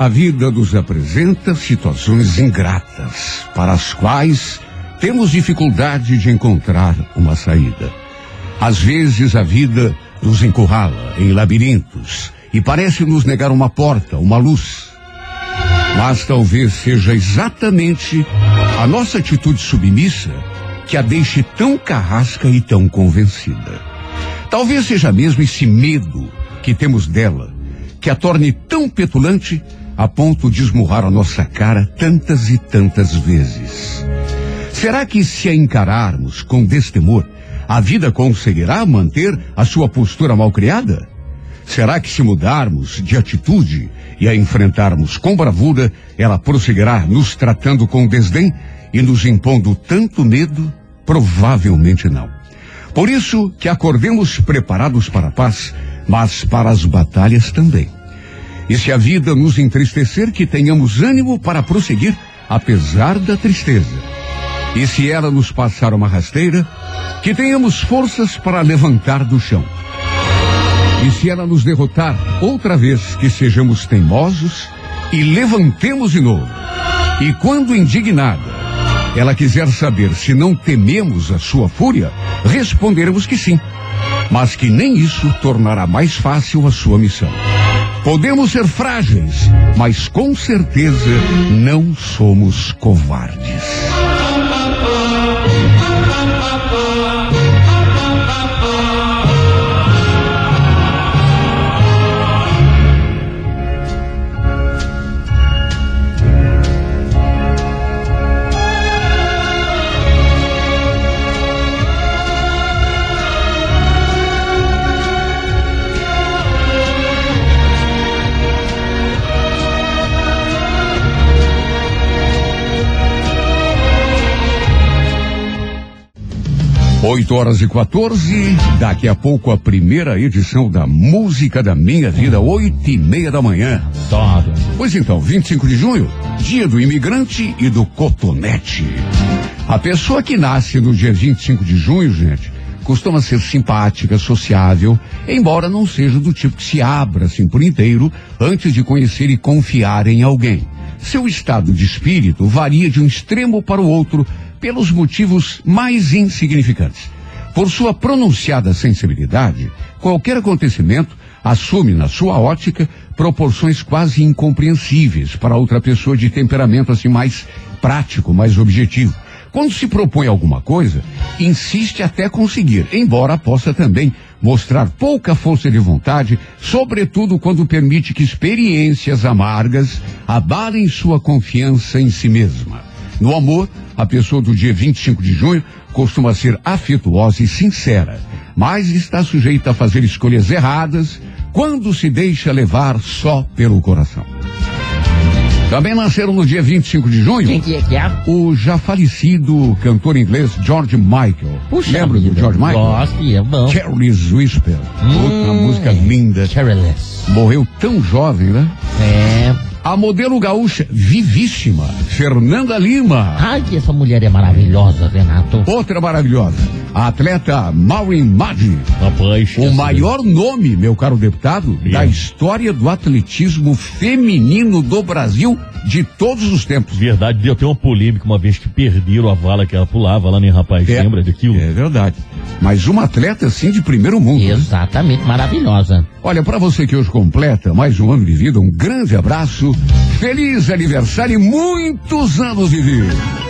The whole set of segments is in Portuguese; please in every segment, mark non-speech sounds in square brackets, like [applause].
a vida nos apresenta situações ingratas, para as quais temos dificuldade de encontrar uma saída. Às vezes a vida nos encurrala em labirintos e parece nos negar uma porta, uma luz. Mas talvez seja exatamente a nossa atitude submissa que a deixe tão carrasca e tão convencida. Talvez seja mesmo esse medo que temos dela que a torne tão petulante a ponto de esmurrar a nossa cara tantas e tantas vezes. Será que se a encararmos com destemor, a vida conseguirá manter a sua postura malcriada? Será que se mudarmos de atitude e a enfrentarmos com bravura, ela prosseguirá nos tratando com desdém e nos impondo tanto medo? Provavelmente não. Por isso que acordemos preparados para a paz, mas para as batalhas também. E se a vida nos entristecer, que tenhamos ânimo para prosseguir, apesar da tristeza. E se ela nos passar uma rasteira, que tenhamos forças para levantar do chão. E se ela nos derrotar outra vez, que sejamos teimosos e levantemos de novo. E quando indignada, ela quiser saber se não tememos a sua fúria, responderemos que sim, mas que nem isso tornará mais fácil a sua missão. Podemos ser frágeis, mas com certeza não somos covardes. 8 horas e 14, daqui a pouco a primeira edição da Música da Minha Vida, oito e meia da manhã. Adoro. Pois então, 25 de junho, dia do imigrante e do cotonete. A pessoa que nasce no dia 25 de junho, gente, costuma ser simpática, sociável, embora não seja do tipo que se abra assim por inteiro antes de conhecer e confiar em alguém. Seu estado de espírito varia de um extremo para o outro pelos motivos mais insignificantes. Por sua pronunciada sensibilidade, qualquer acontecimento assume na sua ótica proporções quase incompreensíveis para outra pessoa de temperamento assim mais prático, mais objetivo. Quando se propõe alguma coisa, insiste até conseguir, embora possa também mostrar pouca força de vontade, sobretudo quando permite que experiências amargas abalem sua confiança em si mesma. No amor, a pessoa do dia 25 de junho costuma ser afetuosa e sincera, mas está sujeita a fazer escolhas erradas quando se deixa levar só pelo coração. Também nasceram no dia 25 de junho. Quem que é que é? O já falecido cantor inglês George Michael. Puxa Lembra vida. do George Michael? Gosto, é bom. Careless Whisper. Outra música linda. Careless. Morreu tão jovem, né? É. A modelo gaúcha vivíssima, Fernanda Lima. Ai, que essa mulher é maravilhosa, Renato. Outra maravilhosa, a atleta Maureen Maggi. Rapaz. O maior nome, meu caro deputado, da história do atletismo feminino do Brasil de todos os tempos. Verdade, deu até uma polêmica uma vez que perderam a vala que ela pulava lá, né, rapaz? É. Lembra daquilo? É verdade. Mas uma atleta assim de primeiro mundo. né? Exatamente, maravilhosa. Olha, para você que hoje completa mais um ano de vida, um grande abraço, feliz aniversário e muitos anos de vida.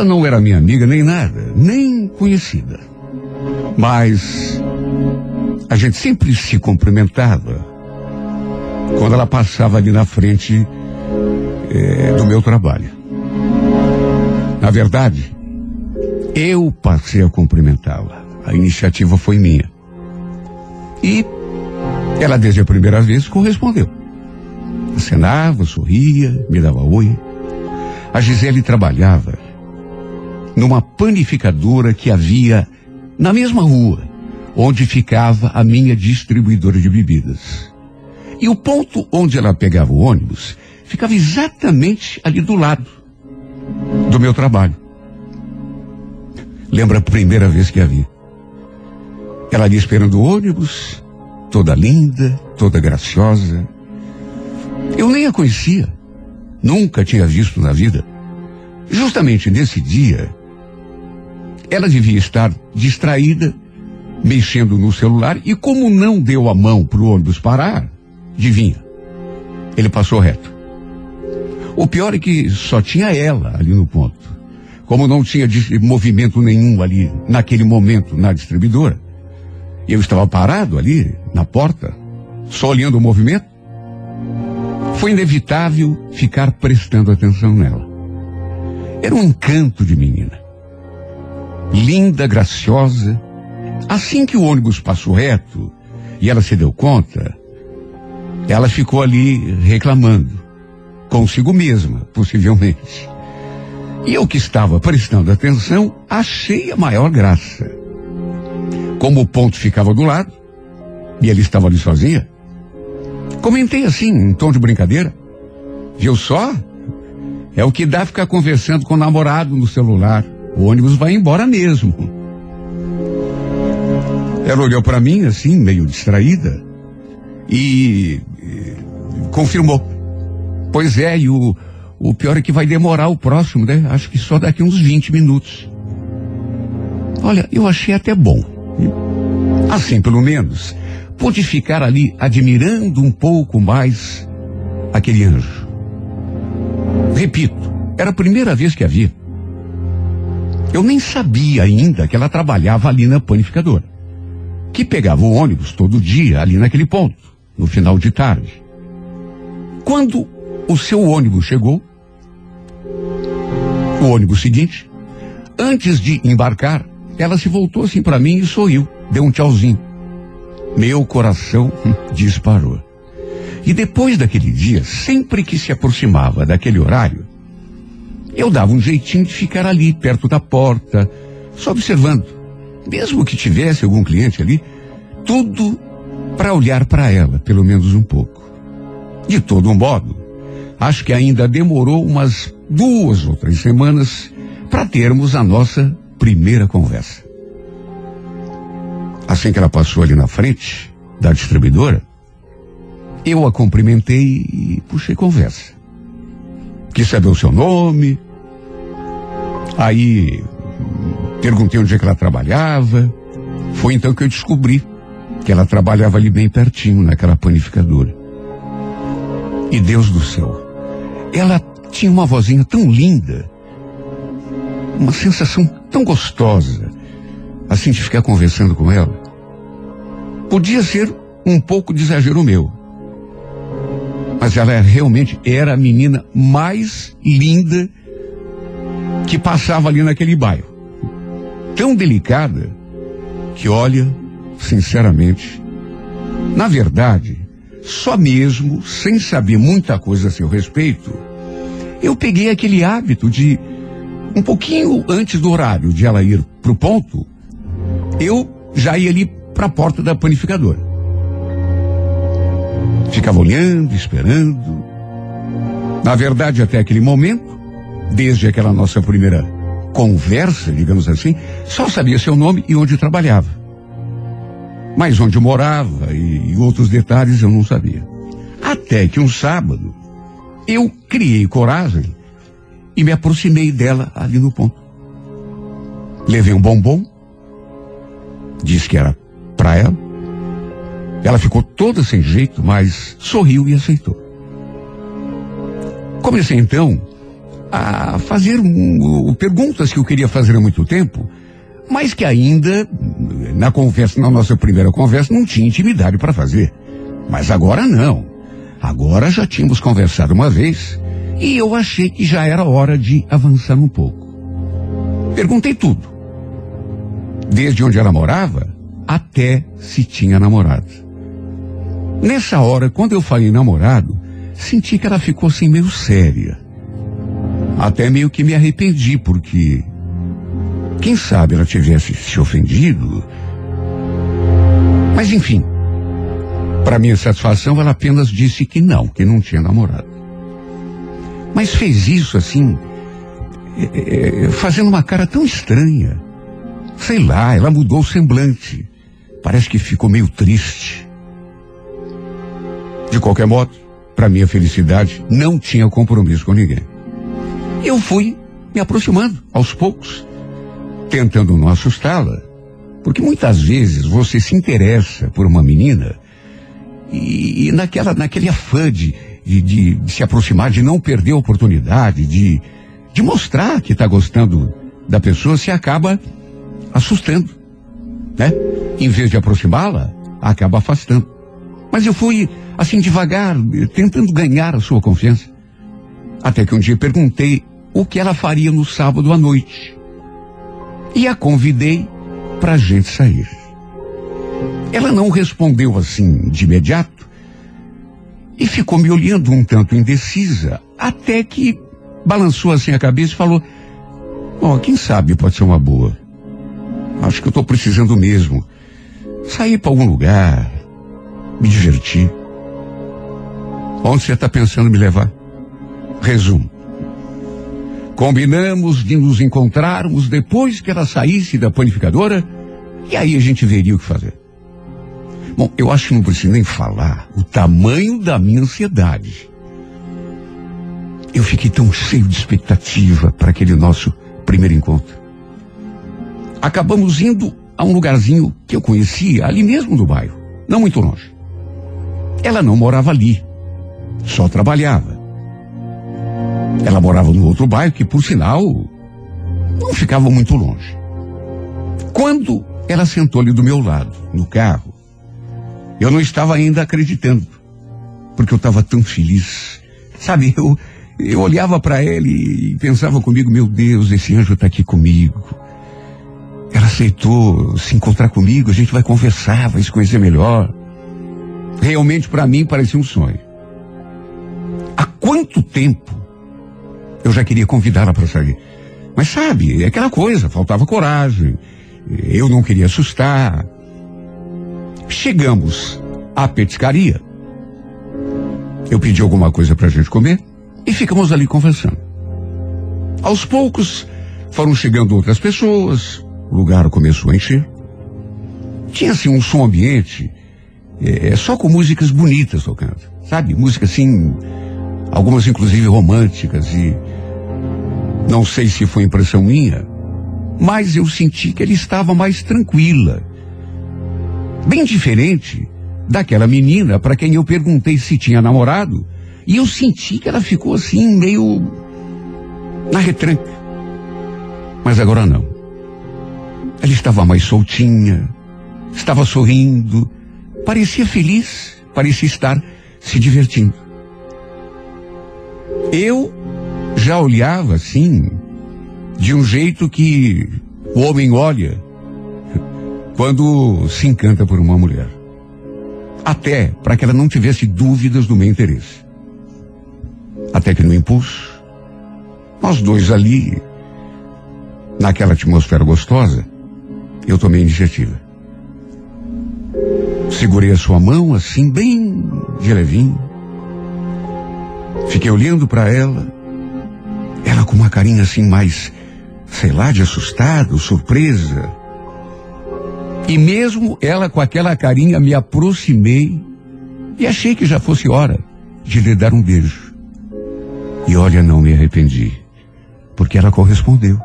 Ela não era minha amiga nem nada, nem conhecida. Mas a gente sempre se cumprimentava quando ela passava ali na frente eh, do meu trabalho. Na verdade, eu passei a cumprimentá-la. A iniciativa foi minha. E ela, desde a primeira vez, correspondeu. Acenava, sorria, me dava oi. A Gisele trabalhava numa panificadora que havia na mesma rua onde ficava a minha distribuidora de bebidas. E o ponto onde ela pegava o ônibus ficava exatamente ali do lado do meu trabalho. Lembra a primeira vez que a vi? Ela ali esperando o ônibus, toda linda, toda graciosa. Eu nem a conhecia. Nunca tinha visto na vida. Justamente nesse dia, ela devia estar distraída, mexendo no celular, e como não deu a mão para o ônibus parar, adivinha? Ele passou reto. O pior é que só tinha ela ali no ponto. Como não tinha movimento nenhum ali naquele momento na distribuidora, eu estava parado ali na porta, só olhando o movimento, foi inevitável ficar prestando atenção nela. Era um encanto de menina. Linda, graciosa. Assim que o ônibus passou reto e ela se deu conta, ela ficou ali reclamando, consigo mesma, possivelmente. E eu que estava prestando atenção, achei a maior graça. Como o ponto ficava do lado, e ela estava ali sozinha, comentei assim, em tom de brincadeira. Viu só? É o que dá ficar conversando com o namorado no celular. O ônibus vai embora mesmo. Ela olhou para mim assim, meio distraída, e, e confirmou. Pois é, e o, o pior é que vai demorar o próximo, né? Acho que só daqui uns 20 minutos. Olha, eu achei até bom. Assim, pelo menos, pude ficar ali admirando um pouco mais aquele anjo. Repito, era a primeira vez que a vi. Eu nem sabia ainda que ela trabalhava ali na panificadora. Que pegava o ônibus todo dia ali naquele ponto, no final de tarde. Quando o seu ônibus chegou, o ônibus seguinte, antes de embarcar, ela se voltou assim para mim e sorriu, deu um tchauzinho. Meu coração [laughs] disparou. E depois daquele dia, sempre que se aproximava daquele horário, eu dava um jeitinho de ficar ali, perto da porta, só observando. Mesmo que tivesse algum cliente ali, tudo para olhar para ela, pelo menos um pouco. De todo modo, acho que ainda demorou umas duas ou três semanas para termos a nossa primeira conversa. Assim que ela passou ali na frente da distribuidora, eu a cumprimentei e puxei conversa. Quis saber o seu nome. Aí perguntei onde é que ela trabalhava. Foi então que eu descobri que ela trabalhava ali bem pertinho, naquela panificadora. E Deus do céu, ela tinha uma vozinha tão linda, uma sensação tão gostosa, assim de ficar conversando com ela. Podia ser um pouco de exagero meu, mas ela realmente era a menina mais linda que passava ali naquele bairro. Tão delicada que, olha, sinceramente, na verdade, só mesmo, sem saber muita coisa a seu respeito, eu peguei aquele hábito de, um pouquinho antes do horário de ela ir pro ponto, eu já ia ali para a porta da panificadora. Ficava olhando, esperando. Na verdade, até aquele momento, desde aquela nossa primeira conversa, digamos assim, só sabia seu nome e onde trabalhava. Mas onde morava e, e outros detalhes eu não sabia. Até que um sábado, eu criei coragem e me aproximei dela ali no ponto. Levei um bombom, disse que era para ela. Ela ficou toda sem jeito, mas sorriu e aceitou. Comecei então a fazer um, perguntas que eu queria fazer há muito tempo, mas que ainda na conversa, na nossa primeira conversa, não tinha intimidade para fazer. Mas agora não. Agora já tínhamos conversado uma vez e eu achei que já era hora de avançar um pouco. Perguntei tudo. Desde onde ela morava até se tinha namorado. Nessa hora, quando eu falei namorado, senti que ela ficou assim meio séria. Até meio que me arrependi, porque quem sabe ela tivesse se ofendido. Mas enfim, para minha satisfação, ela apenas disse que não, que não tinha namorado. Mas fez isso assim, é, é, fazendo uma cara tão estranha. Sei lá, ela mudou o semblante. Parece que ficou meio triste. De qualquer modo, para minha felicidade, não tinha compromisso com ninguém. Eu fui me aproximando aos poucos, tentando não assustá-la. Porque muitas vezes você se interessa por uma menina e, e naquela, naquele afã de, de, de, se aproximar, de não perder a oportunidade, de, de mostrar que está gostando da pessoa, se acaba assustando, né? Em vez de aproximá-la, acaba afastando. Mas eu fui assim devagar, tentando ganhar a sua confiança. Até que um dia perguntei o que ela faria no sábado à noite. E a convidei para a gente sair. Ela não respondeu assim de imediato e ficou me olhando um tanto indecisa, até que balançou assim a cabeça e falou: Ó, oh, quem sabe pode ser uma boa. Acho que eu estou precisando mesmo. Sair para algum lugar, me divertir. Onde você está pensando me levar? Resumo. Combinamos de nos encontrarmos depois que ela saísse da panificadora e aí a gente veria o que fazer. Bom, eu acho que não preciso nem falar o tamanho da minha ansiedade. Eu fiquei tão cheio de expectativa para aquele nosso primeiro encontro. Acabamos indo a um lugarzinho que eu conhecia, ali mesmo no bairro, não muito longe. Ela não morava ali, só trabalhava. Ela morava no outro bairro que, por sinal, não ficava muito longe. Quando ela sentou ali do meu lado, no carro, eu não estava ainda acreditando, porque eu estava tão feliz. Sabe, eu, eu olhava para ele e pensava comigo, meu Deus, esse anjo está aqui comigo. Ela aceitou se encontrar comigo, a gente vai conversar, vai se conhecer melhor. Realmente para mim parecia um sonho. Há quanto tempo eu já queria convidá-la para sair? Mas sabe, é aquela coisa, faltava coragem. Eu não queria assustar. Chegamos à petiscaria. Eu pedi alguma coisa para a gente comer e ficamos ali conversando. Aos poucos foram chegando outras pessoas, o lugar começou a encher. Tinha assim um som ambiente, é, só com músicas bonitas tocando, sabe? Músicas assim, algumas inclusive românticas e não sei se foi impressão minha, mas eu senti que ele estava mais tranquila. Bem diferente daquela menina para quem eu perguntei se tinha namorado, e eu senti que ela ficou assim, meio na retranca. Mas agora não. Ela estava mais soltinha, estava sorrindo, parecia feliz, parecia estar se divertindo. Eu já olhava assim, de um jeito que o homem olha quando se encanta por uma mulher. Até para que ela não tivesse dúvidas do meu interesse. Até que no impulso, nós dois ali, naquela atmosfera gostosa, eu tomei a iniciativa. Segurei a sua mão assim, bem de levinho. Fiquei olhando para ela. Ela com uma carinha assim mais, sei lá, de assustado, surpresa. E mesmo ela com aquela carinha, me aproximei e achei que já fosse hora de lhe dar um beijo. E olha, não me arrependi, porque ela correspondeu.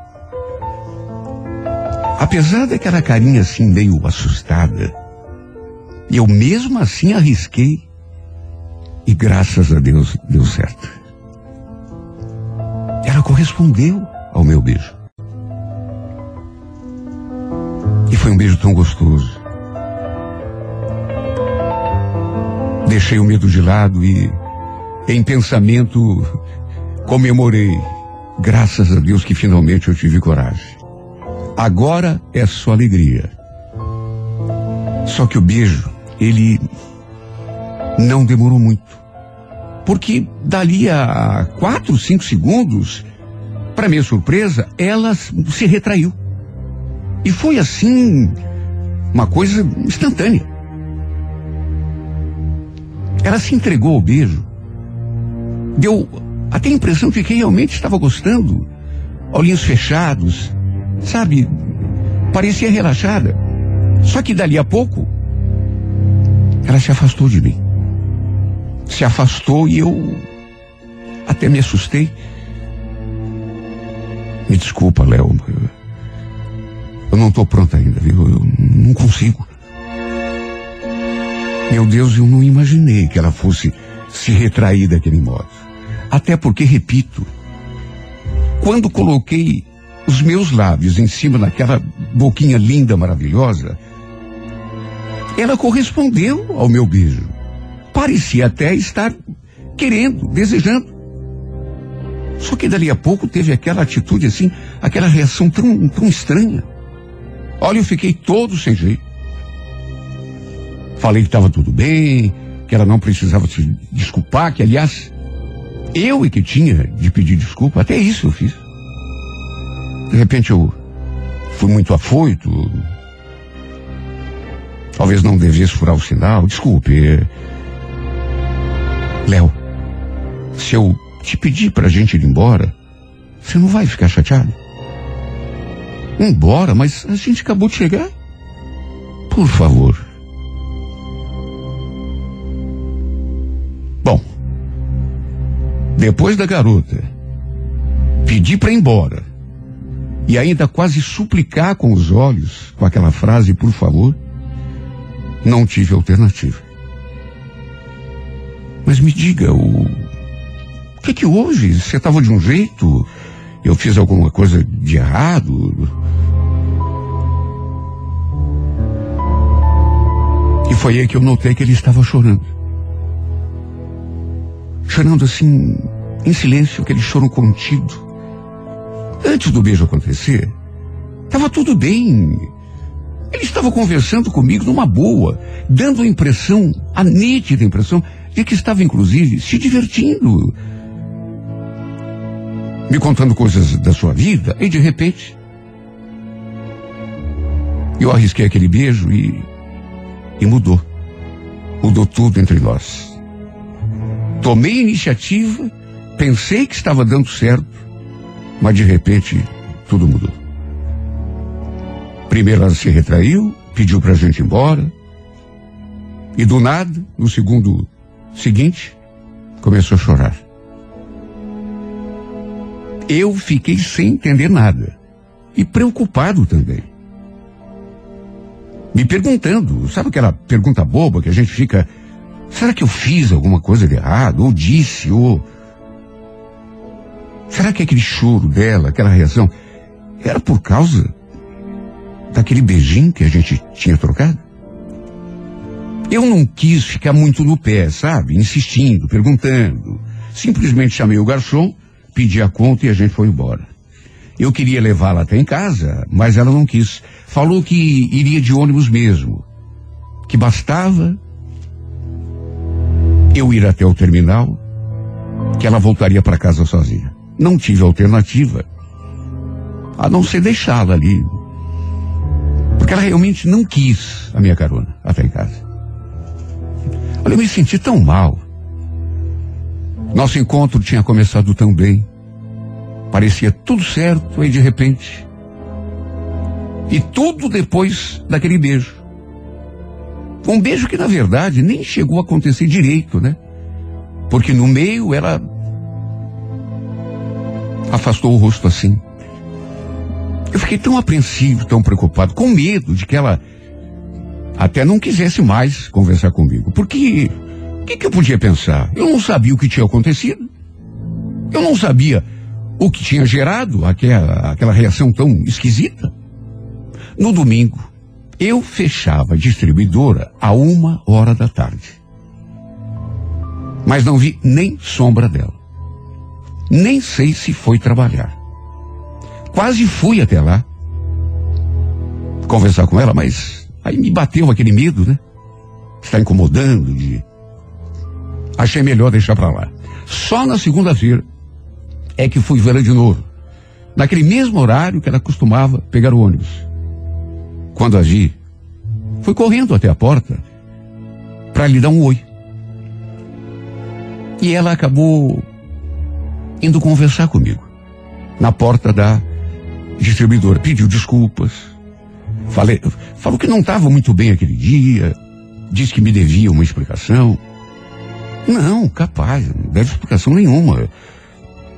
Apesar daquela carinha assim meio assustada, eu mesmo assim arrisquei e graças a Deus deu certo. Ela correspondeu ao meu beijo. E foi um beijo tão gostoso. Deixei o medo de lado e, em pensamento, comemorei. Graças a Deus que finalmente eu tive coragem. Agora é só alegria. Só que o beijo, ele não demorou muito. Porque dali a quatro, cinco segundos, para minha surpresa, ela se retraiu. E foi assim, uma coisa instantânea. Ela se entregou ao beijo. Deu até a impressão de que realmente estava gostando. Olhinhos fechados, sabe? Parecia relaxada. Só que dali a pouco, ela se afastou de mim. Se afastou e eu até me assustei. Me desculpa, Léo. Eu não estou pronta ainda, viu? Eu não consigo. Meu Deus, eu não imaginei que ela fosse se retrair daquele modo. Até porque, repito, quando coloquei os meus lábios em cima daquela boquinha linda, maravilhosa, ela correspondeu ao meu beijo. Parecia até estar querendo, desejando. Só que dali a pouco teve aquela atitude assim, aquela reação tão, tão estranha. Olha, eu fiquei todo sem jeito. Falei que estava tudo bem, que ela não precisava se desculpar, que aliás, eu é que tinha de pedir desculpa, até isso eu fiz. De repente eu fui muito afoito. Talvez não devesse furar o sinal. Desculpe. Léo, se eu te pedir pra gente ir embora, você não vai ficar chateado? Embora, mas a gente acabou de chegar. Por favor. Bom, depois da garota pedir para ir embora e ainda quase suplicar com os olhos com aquela frase, por favor, não tive alternativa. Mas me diga, o, o que que houve? Você estava de um jeito? Eu fiz alguma coisa de errado? E foi aí que eu notei que ele estava chorando. Chorando assim, em silêncio, aquele choro contido. Antes do beijo acontecer, estava tudo bem. Ele estava conversando comigo numa boa, dando a impressão, a nítida impressão, de que estava inclusive se divertindo. Me contando coisas da sua vida, e de repente, eu arrisquei aquele beijo e, e mudou. Mudou tudo entre nós. Tomei iniciativa, pensei que estava dando certo, mas de repente tudo mudou. Primeiro ela se retraiu, pediu pra gente ir embora. E do nada, no segundo seguinte, começou a chorar. Eu fiquei sem entender nada. E preocupado também. Me perguntando, sabe aquela pergunta boba que a gente fica, será que eu fiz alguma coisa de errado? Ou disse, ou. Será que aquele choro dela, aquela reação, era por causa daquele beijinho que a gente tinha trocado? Eu não quis ficar muito no pé, sabe? Insistindo, perguntando. Simplesmente chamei o garçom, pedi a conta e a gente foi embora. Eu queria levá-la até em casa, mas ela não quis. Falou que iria de ônibus mesmo. Que bastava eu ir até o terminal, que ela voltaria para casa sozinha. Não tive alternativa a não ser deixá-la ali Porque ela realmente não quis a minha carona até em casa. Olha, eu me senti tão mal. Nosso encontro tinha começado tão bem. Parecia tudo certo, aí de repente. E tudo depois daquele beijo. Um beijo que, na verdade, nem chegou a acontecer direito, né? Porque no meio ela afastou o rosto assim. Eu fiquei tão apreensivo, tão preocupado, com medo de que ela até não quisesse mais conversar comigo. Porque o que, que eu podia pensar? Eu não sabia o que tinha acontecido. Eu não sabia o que tinha gerado aquela, aquela reação tão esquisita. No domingo, eu fechava a distribuidora a uma hora da tarde. Mas não vi nem sombra dela. Nem sei se foi trabalhar. Quase fui até lá conversar com ela, mas aí me bateu aquele medo, né? Está incomodando de. Achei melhor deixar pra lá. Só na segunda-feira é que fui vê-la de novo. Naquele mesmo horário que ela costumava pegar o ônibus. Quando a vi, fui correndo até a porta para lhe dar um oi. E ela acabou indo conversar comigo na porta da distribuidora. Pediu desculpas. Falei, falou que não estava muito bem aquele dia. Disse que me devia uma explicação. Não, capaz, não deve explicação nenhuma.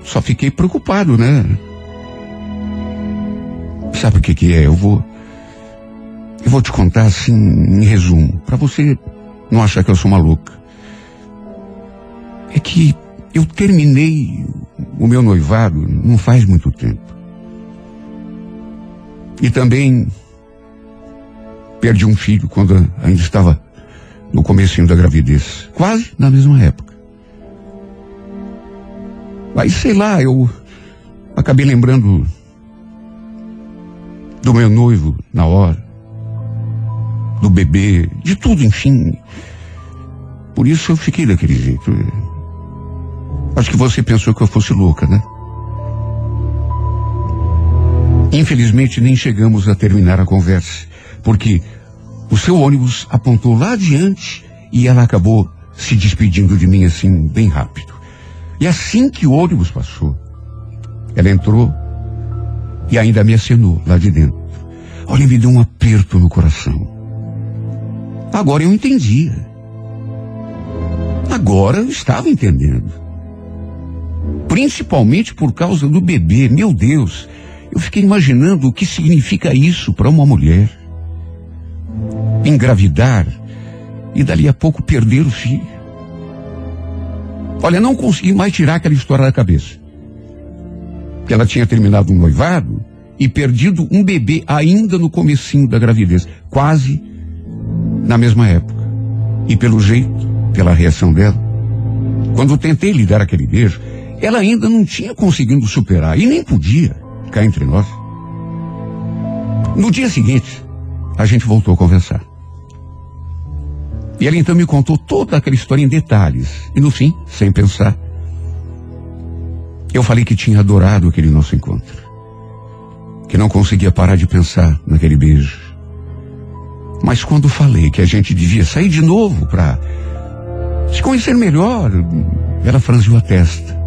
Só fiquei preocupado, né? Sabe o que que é? Eu vou eu vou te contar assim em resumo, para você não achar que eu sou maluca. É que eu terminei o meu noivado não faz muito tempo. E também perdi um filho quando ainda estava no comecinho da gravidez, quase na mesma época. Aí sei lá, eu acabei lembrando do meu noivo na hora, do bebê, de tudo, enfim. Por isso eu fiquei daquele jeito. Acho que você pensou que eu fosse louca, né? Infelizmente nem chegamos a terminar a conversa, porque o seu ônibus apontou lá adiante e ela acabou se despedindo de mim assim, bem rápido. E assim que o ônibus passou, ela entrou e ainda me acenou lá de dentro. Olha, me deu um aperto no coração. Agora eu entendia. Agora eu estava entendendo. Principalmente por causa do bebê. Meu Deus, eu fiquei imaginando o que significa isso para uma mulher. Engravidar e dali a pouco perder o filho. Olha, não consegui mais tirar aquela história da cabeça. Que ela tinha terminado um noivado e perdido um bebê ainda no comecinho da gravidez, quase na mesma época. E pelo jeito, pela reação dela, quando tentei lhe dar aquele beijo, ela ainda não tinha conseguido superar e nem podia cá entre nós. No dia seguinte, a gente voltou a conversar. E ela então me contou toda aquela história em detalhes. E no fim, sem pensar, eu falei que tinha adorado aquele nosso encontro. Que não conseguia parar de pensar naquele beijo. Mas quando falei que a gente devia sair de novo para se conhecer melhor, ela franziu a testa.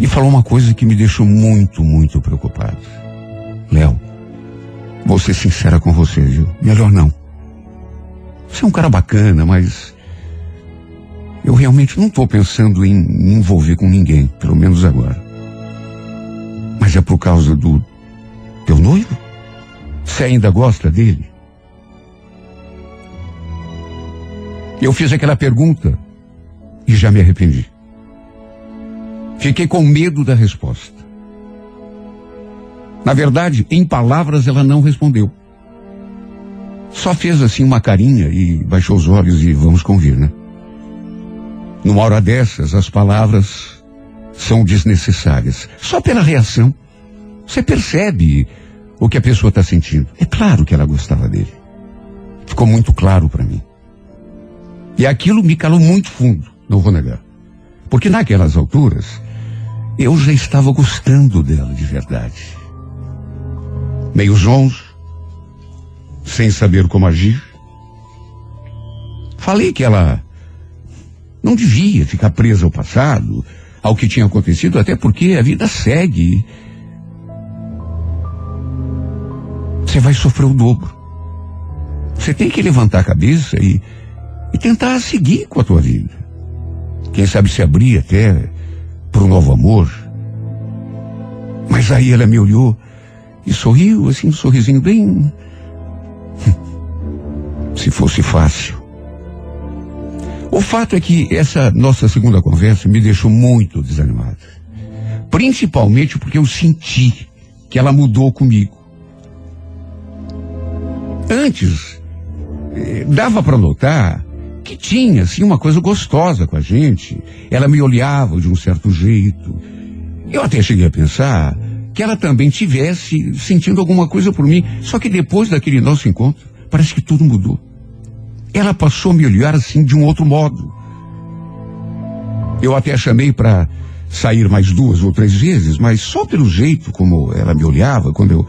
E falou uma coisa que me deixou muito, muito preocupado. Léo, vou ser sincera com você, viu? Melhor não. Você é um cara bacana, mas eu realmente não estou pensando em me envolver com ninguém, pelo menos agora. Mas é por causa do teu noivo? Você ainda gosta dele? Eu fiz aquela pergunta e já me arrependi. Fiquei com medo da resposta. Na verdade, em palavras ela não respondeu. Só fez assim uma carinha e baixou os olhos e vamos convir, né? Numa hora dessas, as palavras são desnecessárias. Só pela reação, você percebe o que a pessoa está sentindo. É claro que ela gostava dele. Ficou muito claro para mim. E aquilo me calou muito fundo, não vou negar. Porque naquelas alturas, eu já estava gostando dela de verdade. Meio zonzo, sem saber como agir. Falei que ela não devia ficar presa ao passado, ao que tinha acontecido, até porque a vida segue. Você vai sofrer o dobro. Você tem que levantar a cabeça e, e tentar seguir com a tua vida. Quem sabe se abrir até para um novo amor. Mas aí ela me olhou e sorriu, assim, um sorrisinho bem. [laughs] Se fosse fácil. O fato é que essa nossa segunda conversa me deixou muito desanimado. Principalmente porque eu senti que ela mudou comigo. Antes, eh, dava para notar que tinha, assim, uma coisa gostosa com a gente. Ela me olhava de um certo jeito. Eu até cheguei a pensar que ela também tivesse sentindo alguma coisa por mim. Só que depois daquele nosso encontro, parece que tudo mudou. Ela passou a me olhar assim de um outro modo. Eu até chamei para sair mais duas ou três vezes, mas só pelo jeito como ela me olhava quando eu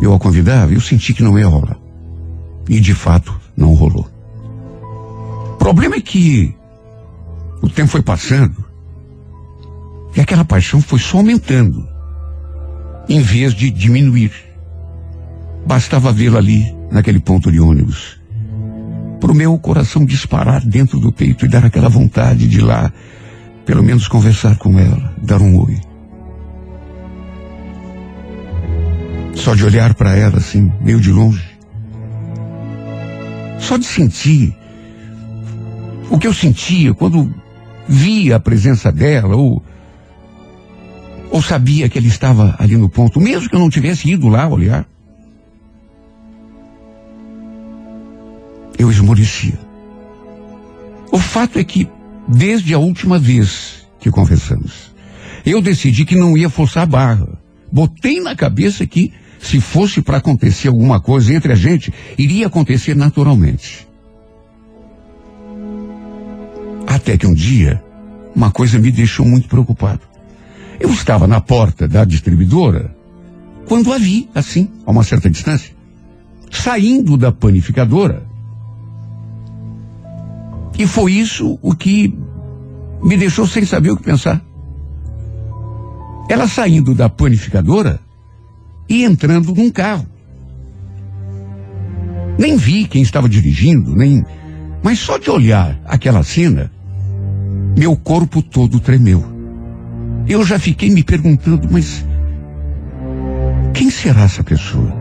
eu a convidava, eu senti que não ia rolar. E de fato não rolou. O problema é que o tempo foi passando e aquela paixão foi só aumentando, em vez de diminuir. Bastava vê-la ali, naquele ponto de ônibus, para o meu coração disparar dentro do peito e dar aquela vontade de ir lá, pelo menos conversar com ela, dar um oi. Só de olhar para ela assim, meio de longe. Só de sentir o que eu sentia quando via a presença dela ou ou sabia que ele estava ali no ponto, mesmo que eu não tivesse ido lá olhar. Eu esmorecia. O fato é que, desde a última vez que conversamos, eu decidi que não ia forçar a barra. Botei na cabeça que, se fosse para acontecer alguma coisa entre a gente, iria acontecer naturalmente. Até que um dia, uma coisa me deixou muito preocupado. Eu estava na porta da distribuidora quando a vi, assim, a uma certa distância, saindo da panificadora. E foi isso o que me deixou sem saber o que pensar. Ela saindo da panificadora e entrando num carro. Nem vi quem estava dirigindo, nem. Mas só de olhar aquela cena, meu corpo todo tremeu. Eu já fiquei me perguntando, mas quem será essa pessoa?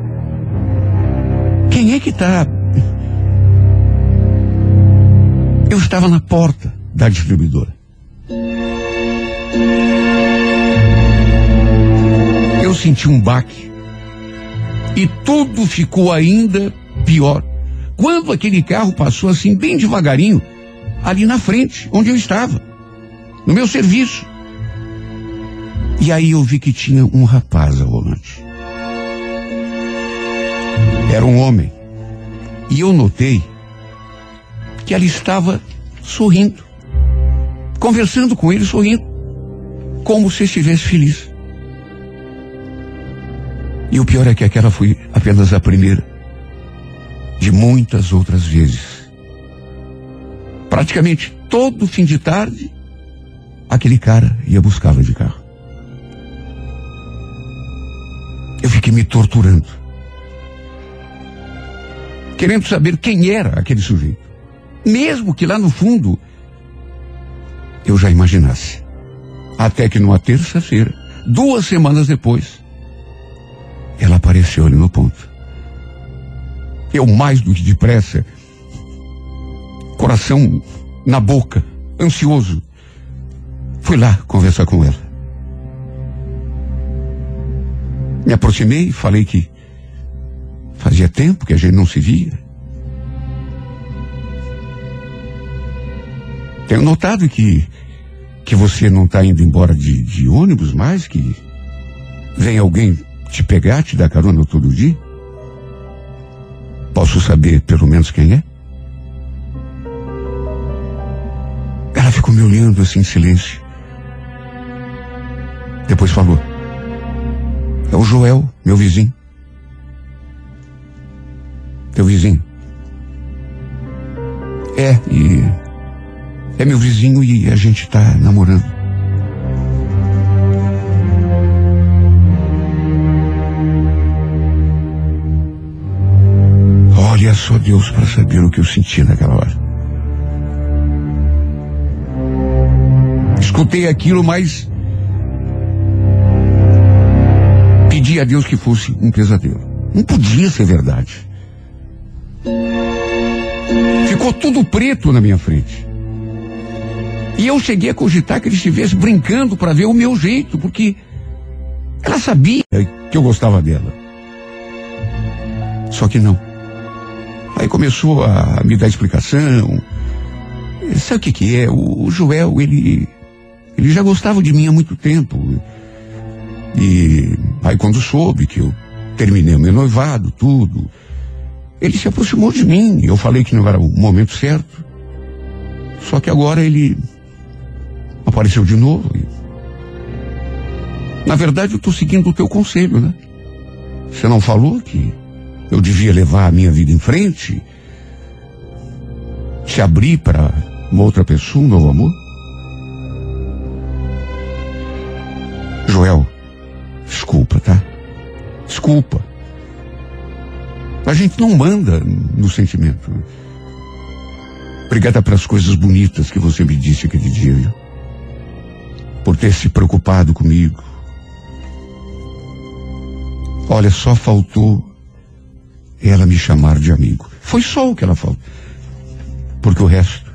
Quem é que está? Eu estava na porta da distribuidora. Eu senti um baque. E tudo ficou ainda pior. Quando aquele carro passou assim, bem devagarinho, ali na frente, onde eu estava, no meu serviço. E aí eu vi que tinha um rapaz ao volante. Era um homem. E eu notei que ela estava sorrindo. Conversando com ele, sorrindo. Como se estivesse feliz. E o pior é que aquela foi apenas a primeira de muitas outras vezes. Praticamente todo fim de tarde, aquele cara ia buscá-la de carro. Eu fiquei me torturando. Querendo saber quem era aquele sujeito. Mesmo que lá no fundo eu já imaginasse. Até que numa terça-feira, duas semanas depois, ela apareceu ali no ponto. Eu mais do que depressa, coração na boca, ansioso, fui lá conversar com ela. Me aproximei, falei que fazia tempo que a gente não se via. Tenho notado que que você não está indo embora de, de ônibus mais, que vem alguém te pegar, te dar carona todo dia? Posso saber pelo menos quem é? Ficou me olhando assim em silêncio. Depois falou. É o Joel, meu vizinho. Teu vizinho. É, e. É meu vizinho e a gente tá namorando. Olha só Deus para saber o que eu senti naquela hora. Escutei aquilo, mas pedi a Deus que fosse um pesadelo. Não podia ser verdade. Ficou tudo preto na minha frente. E eu cheguei a cogitar que ele estivesse brincando para ver o meu jeito, porque ela sabia que eu gostava dela. Só que não. Aí começou a me dar explicação. Sabe o que, que é? O, o Joel, ele. Ele já gostava de mim há muito tempo. E aí quando soube que eu terminei o meu noivado, tudo, ele se aproximou de mim. Eu falei que não era o momento certo. Só que agora ele apareceu de novo. Na verdade, eu estou seguindo o teu conselho, né? Você não falou que eu devia levar a minha vida em frente? Se abrir para uma outra pessoa, um novo amor? Joel, desculpa, tá? Desculpa. A gente não manda no sentimento. Obrigada pelas coisas bonitas que você me disse aquele dia, viu? Por ter se preocupado comigo. Olha, só faltou ela me chamar de amigo. Foi só o que ela falou. Porque o resto.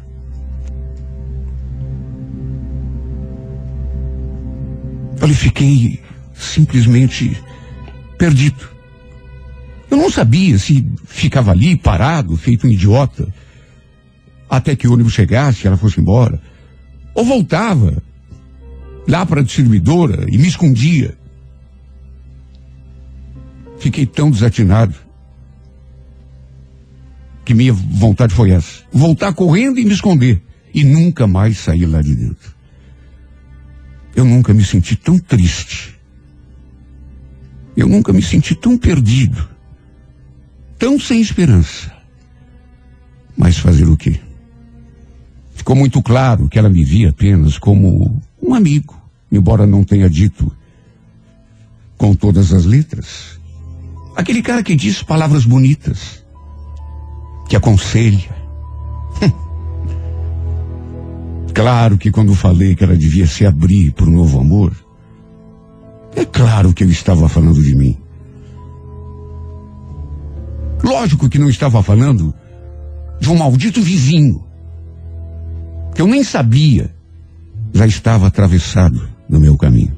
Eu fiquei simplesmente perdido. Eu não sabia se ficava ali parado, feito um idiota, até que o ônibus chegasse e ela fosse embora. Ou voltava lá para a distribuidora e me escondia. Fiquei tão desatinado que minha vontade foi essa: voltar correndo e me esconder e nunca mais sair lá de dentro. Eu nunca me senti tão triste. Eu nunca me senti tão perdido tão sem esperança. Mas fazer o quê? Ficou muito claro que ela me via apenas como um amigo, embora não tenha dito com todas as letras. Aquele cara que diz palavras bonitas, que aconselha. Claro que quando falei que ela devia se abrir para o novo amor, é claro que eu estava falando de mim. Lógico que não estava falando de um maldito vizinho, que eu nem sabia, já estava atravessado no meu caminho.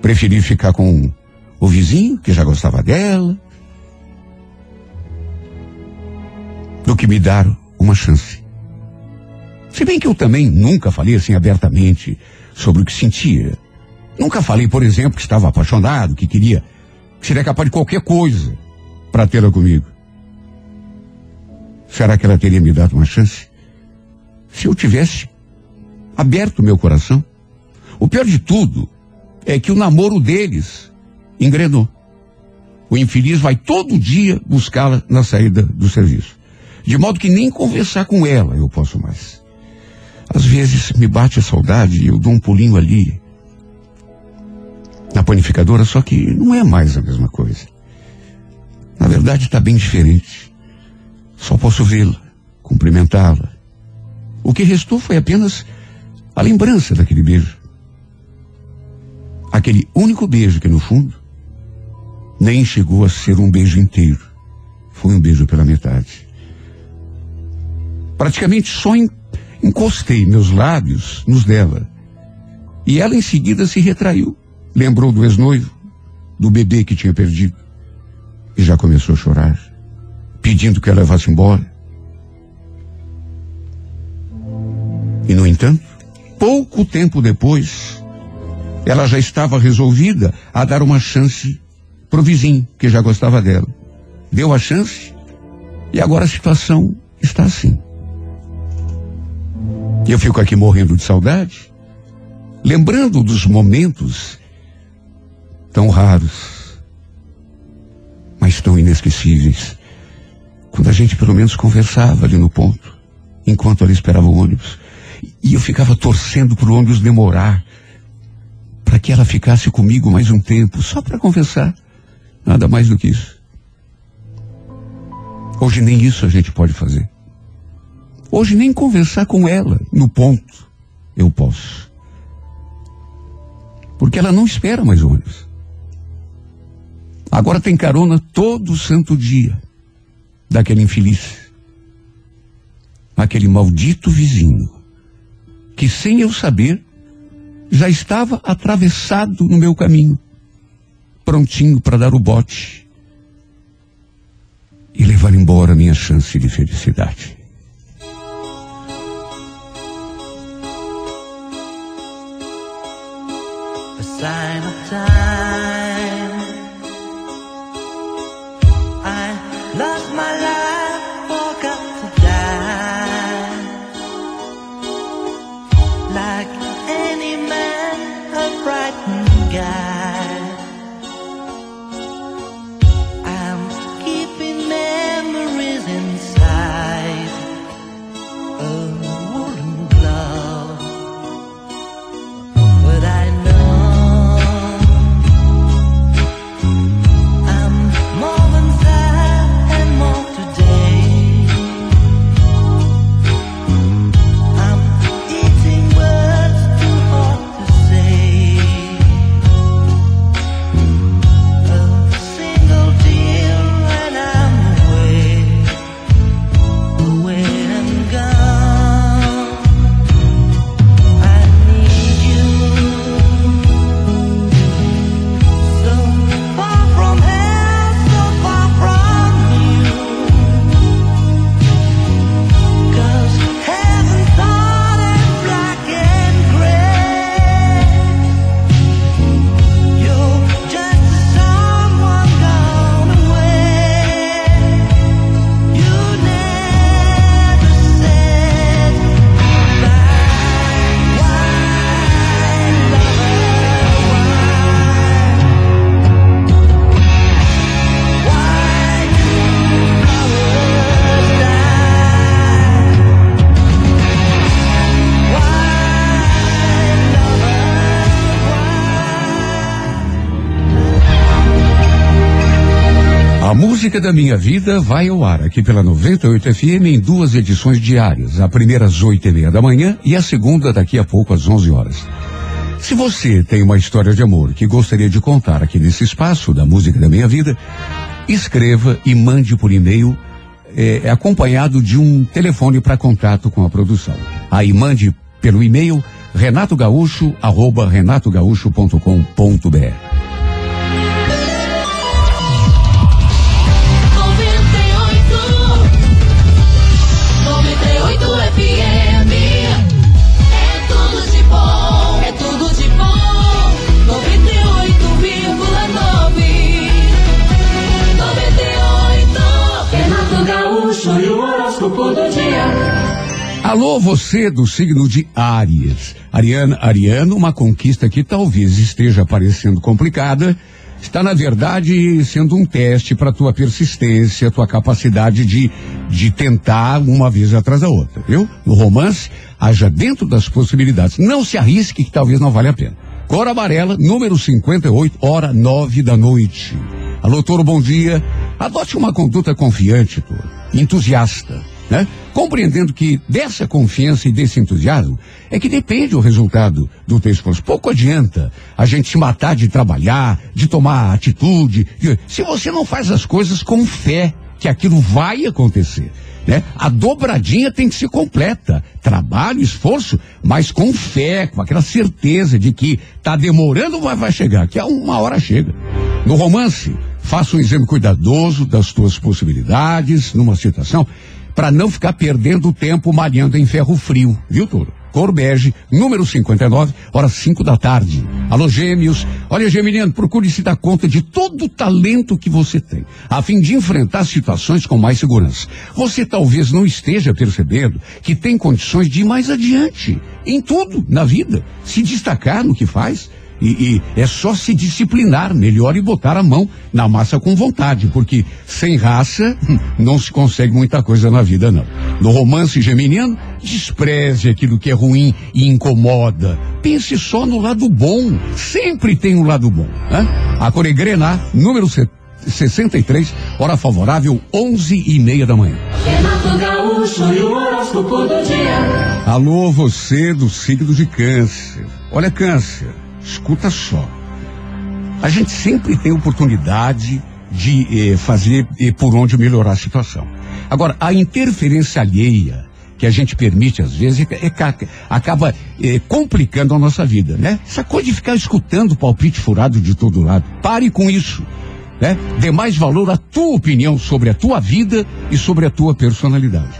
Preferi ficar com o vizinho, que já gostava dela, do que me dar uma chance. Se bem que eu também nunca falei assim abertamente sobre o que sentia. Nunca falei, por exemplo, que estava apaixonado, que queria seria capaz de qualquer coisa para tê-la comigo. Será que ela teria me dado uma chance? Se eu tivesse aberto meu coração. O pior de tudo é que o namoro deles engrenou. O infeliz vai todo dia buscá-la na saída do serviço. De modo que nem conversar com ela eu posso mais. Às vezes me bate a saudade e eu dou um pulinho ali, na panificadora, só que não é mais a mesma coisa. Na verdade, está bem diferente. Só posso vê-la, cumprimentá-la. O que restou foi apenas a lembrança daquele beijo. Aquele único beijo que, no fundo, nem chegou a ser um beijo inteiro. Foi um beijo pela metade. Praticamente só encostei meus lábios nos dela. E ela em seguida se retraiu. Lembrou do ex-noivo, do bebê que tinha perdido. E já começou a chorar, pedindo que ela levasse embora. E, no entanto, pouco tempo depois, ela já estava resolvida a dar uma chance pro vizinho, que já gostava dela. Deu a chance e agora a situação está assim. Eu fico aqui morrendo de saudade, lembrando dos momentos tão raros, mas tão inesquecíveis. Quando a gente pelo menos conversava ali no ponto, enquanto ela esperava o ônibus. E eu ficava torcendo para o ônibus demorar, para que ela ficasse comigo mais um tempo, só para conversar. Nada mais do que isso. Hoje nem isso a gente pode fazer. Hoje nem conversar com ela no ponto eu posso. Porque ela não espera mais ônibus. Agora tem carona todo santo dia daquele infeliz. Aquele maldito vizinho que sem eu saber já estava atravessado no meu caminho, prontinho para dar o bote e levar embora minha chance de felicidade. Time. Música da minha vida vai ao ar aqui pela 98 FM em duas edições diárias. A primeira às oito e meia da manhã e a segunda daqui a pouco às 11 horas. Se você tem uma história de amor que gostaria de contar aqui nesse espaço da música da minha vida, escreva e mande por e-mail eh, acompanhado de um telefone para contato com a produção. Aí mande pelo e-mail renatogaúcho renatogaúcho.com.br. Alô, você do signo de Áries. Ariana, Ariano, uma conquista que talvez esteja parecendo complicada, está na verdade sendo um teste para tua persistência, tua capacidade de, de tentar uma vez atrás da outra, viu? No romance, haja dentro das possibilidades. Não se arrisque que talvez não vale a pena. Cor amarela, número 58, hora nove da noite. Alô, Toro, bom dia. Adote uma conduta confiante, Toro. Entusiasta, né? Compreendendo que dessa confiança e desse entusiasmo é que depende o resultado do teu esforço. Pouco adianta a gente se matar de trabalhar, de tomar atitude. de- Se você não faz as coisas com fé que aquilo vai acontecer. Né? A dobradinha tem que ser completa. Trabalho, esforço, mas com fé, com aquela certeza de que tá demorando, mas vai chegar, que a uma hora chega. No romance, faça um exame cuidadoso das tuas possibilidades numa situação para não ficar perdendo tempo malhando em ferro frio, viu, Toro? Cor bege, número 59, horas 5 da tarde. Alô, gêmeos. Olha, Geminiano, procure se dar conta de todo o talento que você tem, a fim de enfrentar situações com mais segurança. Você talvez não esteja percebendo que tem condições de ir mais adiante em tudo na vida, se destacar no que faz. E, e é só se disciplinar melhor e botar a mão na massa com vontade, porque sem raça [laughs] não se consegue muita coisa na vida, não. No romance geminiano, despreze aquilo que é ruim e incomoda. Pense só no lado bom. Sempre tem um lado bom. Né? A Coregrená, número se- 63, hora favorável, 11 e meia da manhã. E. Alô, você do signo de câncer. Olha, câncer, escuta só. A gente sempre tem oportunidade de eh, fazer eh, por onde melhorar a situação. Agora, a interferência alheia que a gente permite às vezes é, é ca- acaba eh, complicando a nossa vida, né? Essa coisa de ficar escutando palpite furado de todo lado. Pare com isso. Né? Dê mais valor à tua opinião sobre a tua vida e sobre a tua personalidade.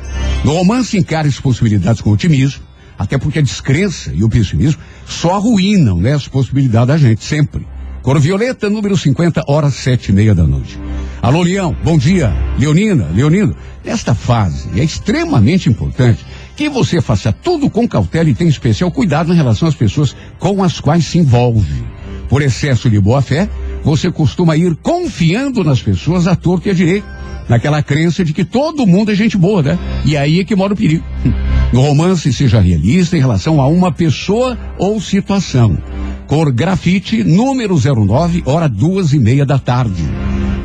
No romance, encare as possibilidades com otimismo, até porque a descrença e o pessimismo só arruinam né, as possibilidades da gente, sempre. Cor Violeta, número 50, horas sete e meia da noite. Alô, Leão, bom dia. Leonina, Leonino, nesta fase é extremamente importante que você faça tudo com cautela e tenha especial cuidado em relação às pessoas com as quais se envolve. Por excesso de boa fé, você costuma ir confiando nas pessoas à torta e à direita, naquela crença de que todo mundo é gente boa, né? E aí é que mora o perigo. No romance, seja realista em relação a uma pessoa ou situação. Cor grafite, número 09, hora duas e meia da tarde.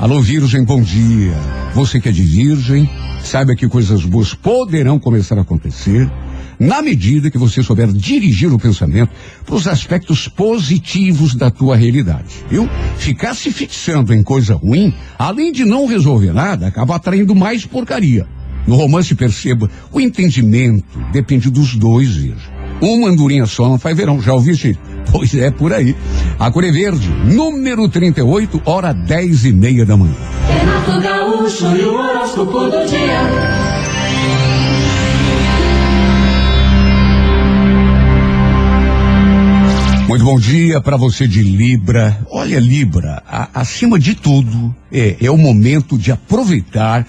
Alô, Virgem, bom dia. Você que é de Virgem, saiba que coisas boas poderão começar a acontecer na medida que você souber dirigir o pensamento para os aspectos positivos da tua realidade, viu? Ficar se fixando em coisa ruim, além de não resolver nada, acaba atraindo mais porcaria. No romance, perceba, o entendimento depende dos dois, Virgem. Uma andorinha só não faz verão, já ouviste? [laughs] Pois é, por aí. A cor é verde, número 38, hora dez e meia da manhã. Renato Gaúcho e o horóscopo do dia. Muito bom dia para você de Libra. Olha, Libra, a- acima de tudo, é, é o momento de aproveitar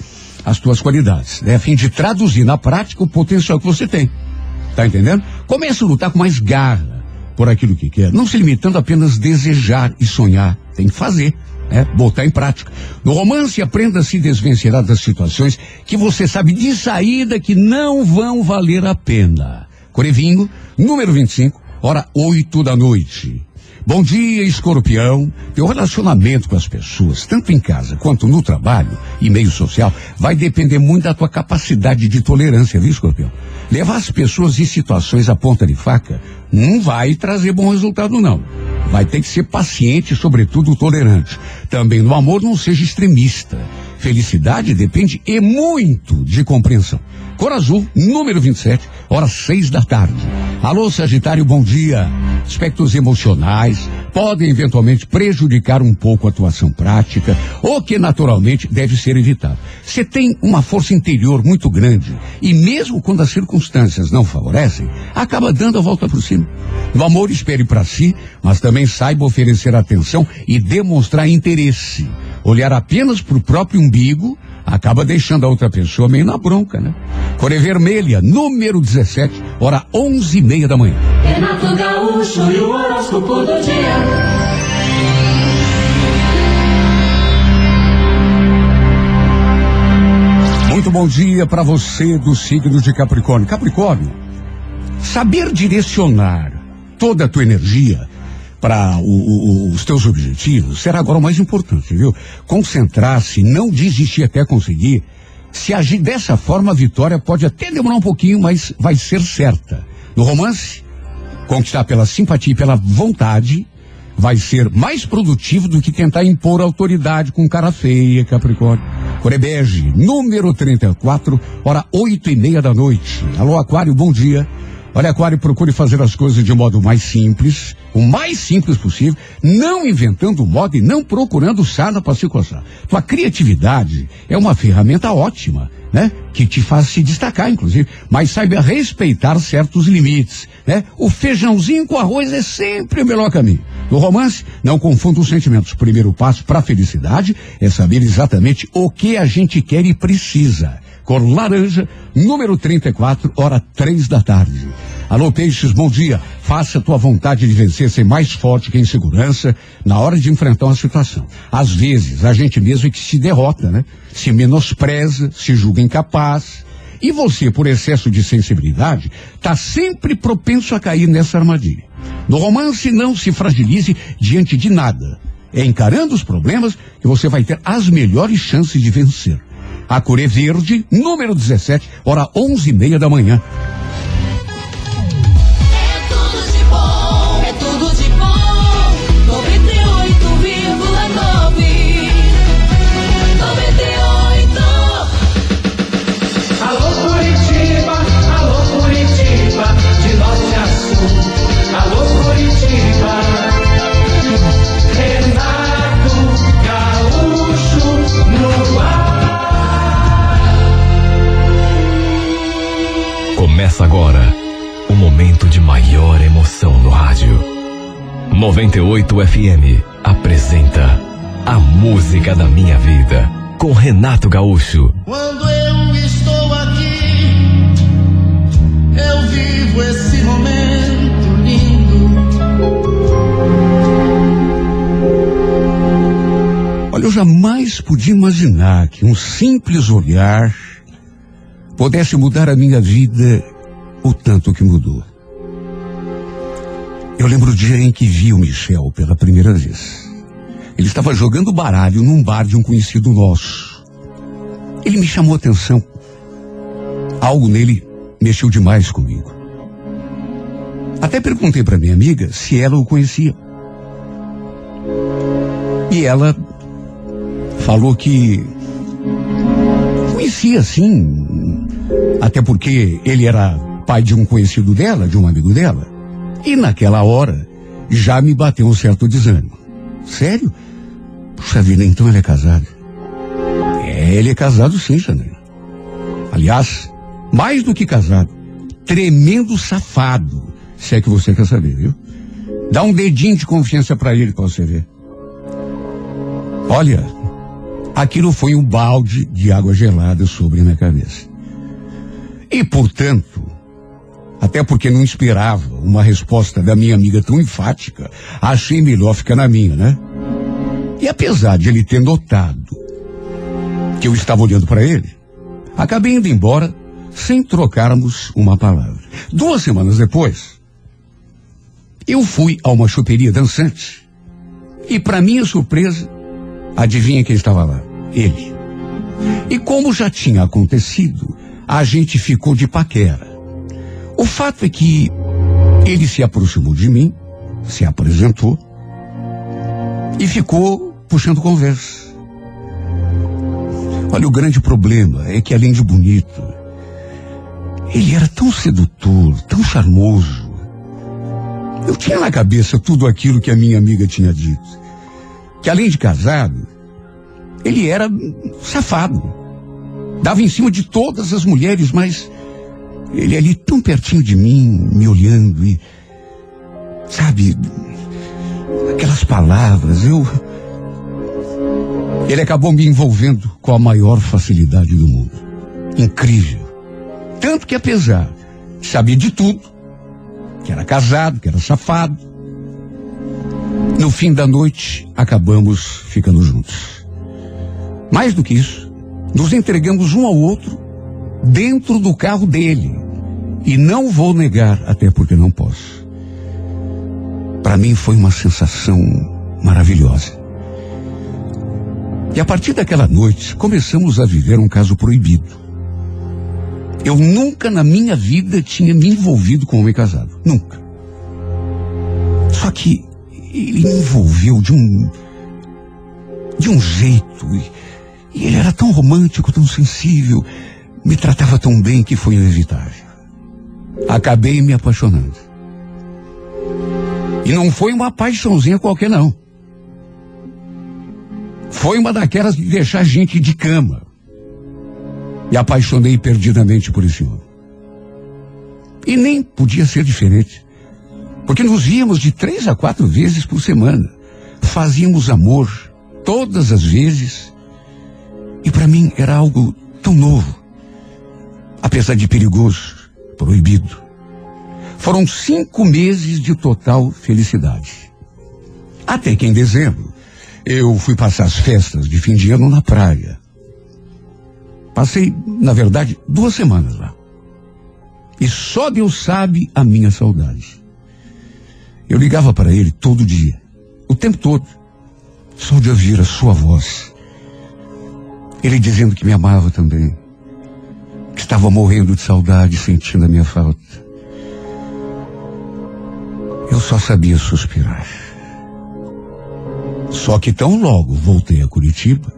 as tuas qualidades, né? A fim de traduzir na prática o potencial que você tem. Tá entendendo? Comece a lutar com mais garra por aquilo que quer, não se limitando a apenas desejar e sonhar. Tem que fazer, né? Botar em prática. No romance, aprenda a se desvencilhar das situações que você sabe de saída que não vão valer a pena. Corevinho, número 25, hora 8 da noite. Bom dia, escorpião. Teu relacionamento com as pessoas, tanto em casa quanto no trabalho e meio social, vai depender muito da tua capacidade de tolerância, viu, escorpião? Levar as pessoas e situações à ponta de faca não vai trazer bom resultado, não. Vai ter que ser paciente e, sobretudo, tolerante. Também no amor, não seja extremista. Felicidade depende e muito de compreensão. Cor Azul, número 27, horas seis da tarde. Alô, Sagitário, bom dia. Aspectos emocionais podem eventualmente prejudicar um pouco a atuação prática, o que naturalmente deve ser evitado. Você tem uma força interior muito grande e mesmo quando as circunstâncias não favorecem, acaba dando a volta por cima. No amor, espere para si, mas também saiba oferecer atenção e demonstrar interesse. Olhar apenas para o próprio umbigo acaba deixando a outra pessoa meio na bronca, né? Coré Vermelha, número 17, hora onze e meia da manhã. Renato Gaúcho e o horóscopo do dia. Muito bom dia para você do signo de Capricórnio. Capricórnio, saber direcionar toda a tua energia para os teus objetivos será agora o mais importante, viu? Concentrar-se, não desistir até conseguir. Se agir dessa forma, a vitória pode até demorar um pouquinho, mas vai ser certa. No romance, conquistar pela simpatia e pela vontade vai ser mais produtivo do que tentar impor autoridade com cara feia, Capricórnio. Corebege, número 34, hora oito e meia da noite. Alô, Aquário, bom dia. Olha, Aquário, procure fazer as coisas de modo mais simples, o mais simples possível, não inventando moda e não procurando sarna para se coçar. Tua criatividade é uma ferramenta ótima, né? Que te faz se destacar, inclusive, mas saiba respeitar certos limites, né? O feijãozinho com arroz é sempre o melhor caminho. No romance, não confunda os sentimentos. O primeiro passo para a felicidade é saber exatamente o que a gente quer e precisa. Cor laranja, número 34, hora três da tarde. Alô, Peixes, bom dia. Faça a tua vontade de vencer ser mais forte que a insegurança na hora de enfrentar uma situação. Às vezes, a gente mesmo é que se derrota, né? Se menospreza, se julga incapaz. E você, por excesso de sensibilidade, tá sempre propenso a cair nessa armadilha. No romance, não se fragilize diante de nada. É encarando os problemas que você vai ter as melhores chances de vencer. A Coré Verde, número 17, hora onze e meia da manhã. Começa agora o momento de maior emoção no rádio. 98 FM apresenta A Música da Minha Vida com Renato Gaúcho. Quando eu estou aqui, eu vivo esse momento lindo. Olha, eu jamais podia imaginar que um simples olhar pudesse mudar a minha vida o tanto que mudou. Eu lembro o dia em que vi o Michel pela primeira vez. Ele estava jogando baralho num bar de um conhecido nosso. Ele me chamou a atenção. Algo nele mexeu demais comigo. Até perguntei para minha amiga se ela o conhecia. E ela falou que conhecia sim, até porque ele era pai de um conhecido dela, de um amigo dela. E naquela hora já me bateu um certo desânimo. Sério? Puxa vida, então ele é casado. É, ele é casado sim, Janela. Aliás, mais do que casado, tremendo safado, se é que você quer saber, viu? Dá um dedinho de confiança pra ele pra você ver. Olha, aquilo foi um balde de água gelada sobre minha cabeça. E, portanto, até porque não esperava uma resposta da minha amiga tão enfática, achei melhor ficar na minha, né? E apesar de ele ter notado que eu estava olhando para ele, acabei indo embora sem trocarmos uma palavra. Duas semanas depois, eu fui a uma choperia dançante e, para minha surpresa, adivinha quem estava lá? Ele. E como já tinha acontecido, a gente ficou de paquera. O fato é que ele se aproximou de mim, se apresentou e ficou puxando conversa. Olha, o grande problema é que além de bonito, ele era tão sedutor, tão charmoso. Eu tinha na cabeça tudo aquilo que a minha amiga tinha dito. Que além de casado, ele era safado. Dava em cima de todas as mulheres, mas ele ali tão pertinho de mim, me olhando e. Sabe, aquelas palavras, eu. Ele acabou me envolvendo com a maior facilidade do mundo. Incrível. Tanto que apesar de saber de tudo, que era casado, que era safado, no fim da noite acabamos ficando juntos. Mais do que isso, nos entregamos um ao outro dentro do carro dele. E não vou negar, até porque não posso. Para mim foi uma sensação maravilhosa. E a partir daquela noite, começamos a viver um caso proibido. Eu nunca na minha vida tinha me envolvido com um homem casado. Nunca. Só que ele me envolveu de um. de um jeito. E, e ele era tão romântico, tão sensível, me tratava tão bem que foi inevitável. Acabei me apaixonando. E não foi uma paixãozinha qualquer, não. Foi uma daquelas de deixar gente de cama. Me apaixonei perdidamente por esse homem. E nem podia ser diferente. Porque nos víamos de três a quatro vezes por semana. Fazíamos amor todas as vezes. E para mim era algo tão novo. Apesar de perigoso, proibido. Foram cinco meses de total felicidade. Até que em dezembro, eu fui passar as festas de fim de ano na praia. Passei, na verdade, duas semanas lá. E só Deus sabe a minha saudade. Eu ligava para ele todo dia, o tempo todo, só de ouvir a sua voz. Ele dizendo que me amava também, que estava morrendo de saudade, sentindo a minha falta. Eu só sabia suspirar. Só que tão logo voltei a Curitiba,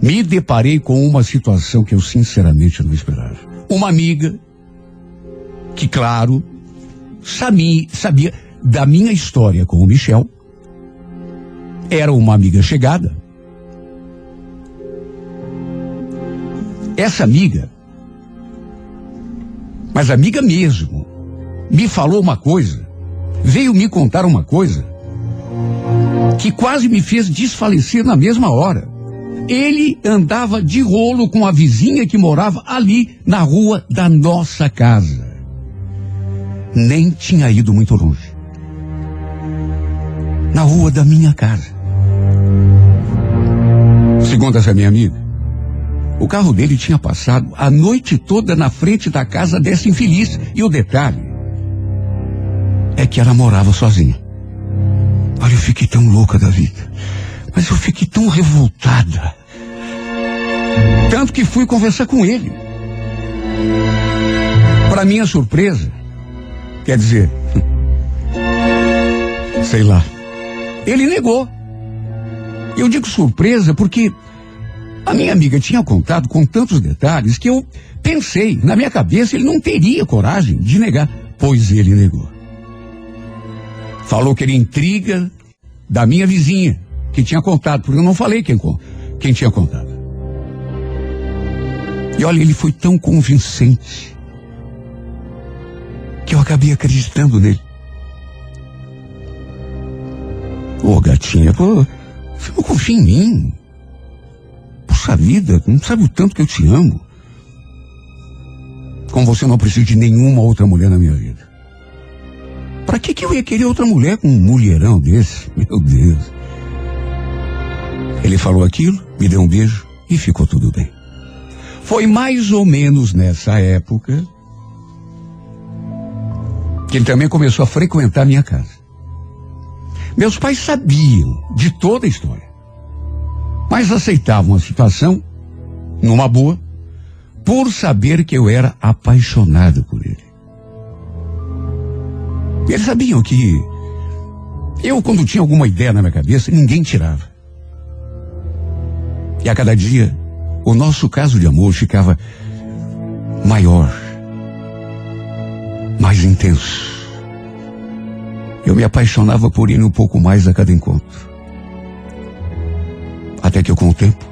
me deparei com uma situação que eu sinceramente não esperava. Uma amiga que, claro, sabia, sabia da minha história com o Michel, era uma amiga chegada. Essa amiga, mas amiga mesmo, me falou uma coisa, veio me contar uma coisa, que quase me fez desfalecer na mesma hora. Ele andava de rolo com a vizinha que morava ali na rua da nossa casa. Nem tinha ido muito longe. Na rua da minha casa. Segundo essa minha amiga, o carro dele tinha passado a noite toda na frente da casa dessa infeliz. E o detalhe é que ela morava sozinha. Olha, eu fiquei tão louca da vida. Mas eu fiquei tão revoltada. Tanto que fui conversar com ele. Para minha surpresa, quer dizer, [laughs] sei lá, ele negou. Eu digo surpresa porque a minha amiga tinha contado com tantos detalhes que eu pensei, na minha cabeça, ele não teria coragem de negar, pois ele negou. Falou que era intriga da minha vizinha, que tinha contado, porque eu não falei quem, quem tinha contado. E olha, ele foi tão convincente que eu acabei acreditando nele. Ô, gatinha, pô, você não confia em mim? Puxa vida, não sabe o tanto que eu te amo. Como você não precisa de nenhuma outra mulher na minha vida. Pra que que eu ia querer outra mulher com um mulherão desse? [laughs] Meu Deus. Ele falou aquilo, me deu um beijo e ficou tudo bem. Foi mais ou menos nessa época que ele também começou a frequentar minha casa. Meus pais sabiam de toda a história, mas aceitavam a situação numa boa, por saber que eu era apaixonado por ele. Eles sabiam que eu, quando tinha alguma ideia na minha cabeça, ninguém tirava. E a cada dia, o nosso caso de amor ficava maior, mais intenso. Eu me apaixonava por ele um pouco mais a cada encontro. Até que, com o tempo,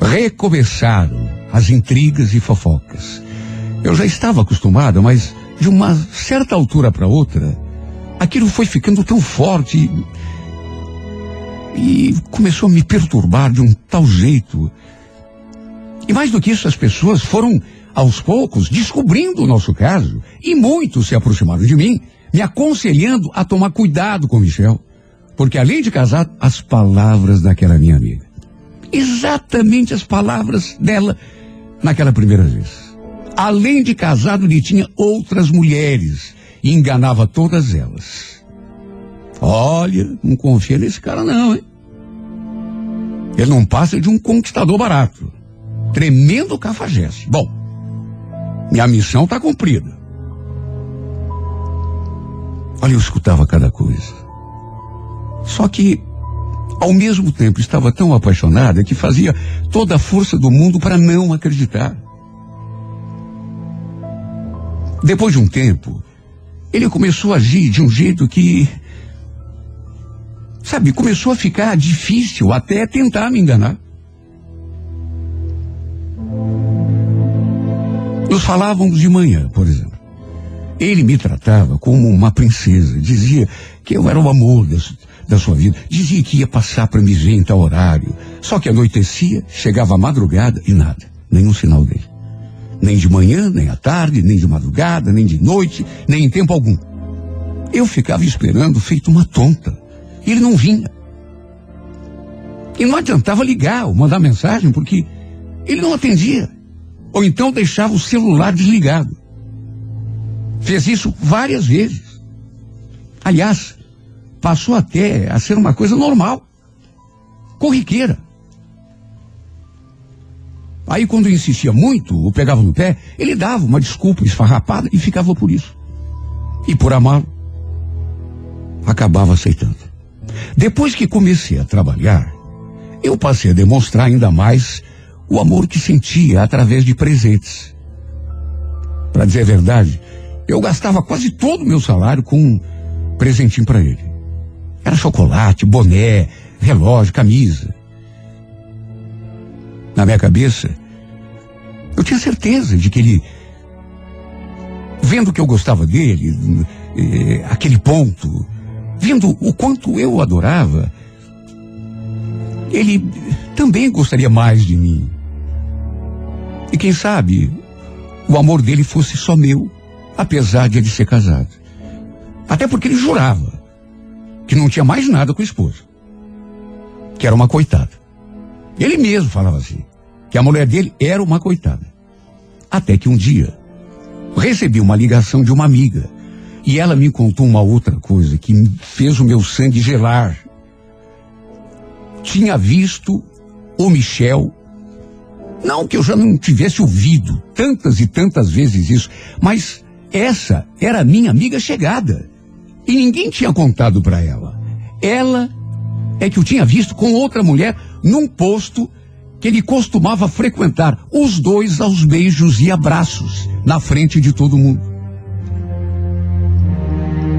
recomeçaram as intrigas e fofocas. Eu já estava acostumada, mas de uma certa altura para outra, aquilo foi ficando tão forte e, e começou a me perturbar de um tal jeito. E mais do que isso, as pessoas foram, aos poucos, descobrindo o nosso caso, e muitos se aproximaram de mim, me aconselhando a tomar cuidado com Michel. Porque além de casado, as palavras daquela minha amiga. Exatamente as palavras dela naquela primeira vez. Além de casado, ele tinha outras mulheres e enganava todas elas. Olha, não confia nesse cara não, hein? Ele não passa de um conquistador barato. Tremendo cafajeste. Bom, minha missão está cumprida. Olha, eu escutava cada coisa. Só que, ao mesmo tempo, estava tão apaixonada que fazia toda a força do mundo para não acreditar. Depois de um tempo, ele começou a agir de um jeito que, sabe, começou a ficar difícil até tentar me enganar. Nos falávamos de manhã, por exemplo. Ele me tratava como uma princesa, dizia que eu era o amor da, da sua vida, dizia que ia passar para me ver em tal horário. Só que anoitecia, chegava a madrugada e nada, nenhum sinal dele. Nem de manhã, nem à tarde, nem de madrugada, nem de noite, nem em tempo algum. Eu ficava esperando feito uma tonta. Ele não vinha. E não adiantava ligar ou mandar mensagem, porque ele não atendia. Ou então deixava o celular desligado. Fez isso várias vezes. Aliás, passou até a ser uma coisa normal, corriqueira. Aí, quando insistia muito, ou pegava no pé, ele dava uma desculpa esfarrapada e ficava por isso. E por amá-lo, acabava aceitando. Depois que comecei a trabalhar, eu passei a demonstrar ainda mais o amor que sentia através de presentes. Para dizer a verdade, eu gastava quase todo o meu salário com um presentinho para ele. Era chocolate, boné, relógio, camisa. Na minha cabeça, eu tinha certeza de que ele, vendo que eu gostava dele, eh, aquele ponto, vendo o quanto eu adorava, ele também gostaria mais de mim. E quem sabe o amor dele fosse só meu, apesar de ele ser casado. Até porque ele jurava que não tinha mais nada com a esposa, que era uma coitada. Ele mesmo falava assim, que a mulher dele era uma coitada. Até que um dia recebi uma ligação de uma amiga e ela me contou uma outra coisa que fez o meu sangue gelar. Tinha visto o Michel, não que eu já não tivesse ouvido tantas e tantas vezes isso, mas essa era minha amiga chegada. E ninguém tinha contado para ela. Ela é que eu tinha visto com outra mulher num posto que ele costumava frequentar, os dois aos beijos e abraços, na frente de todo mundo.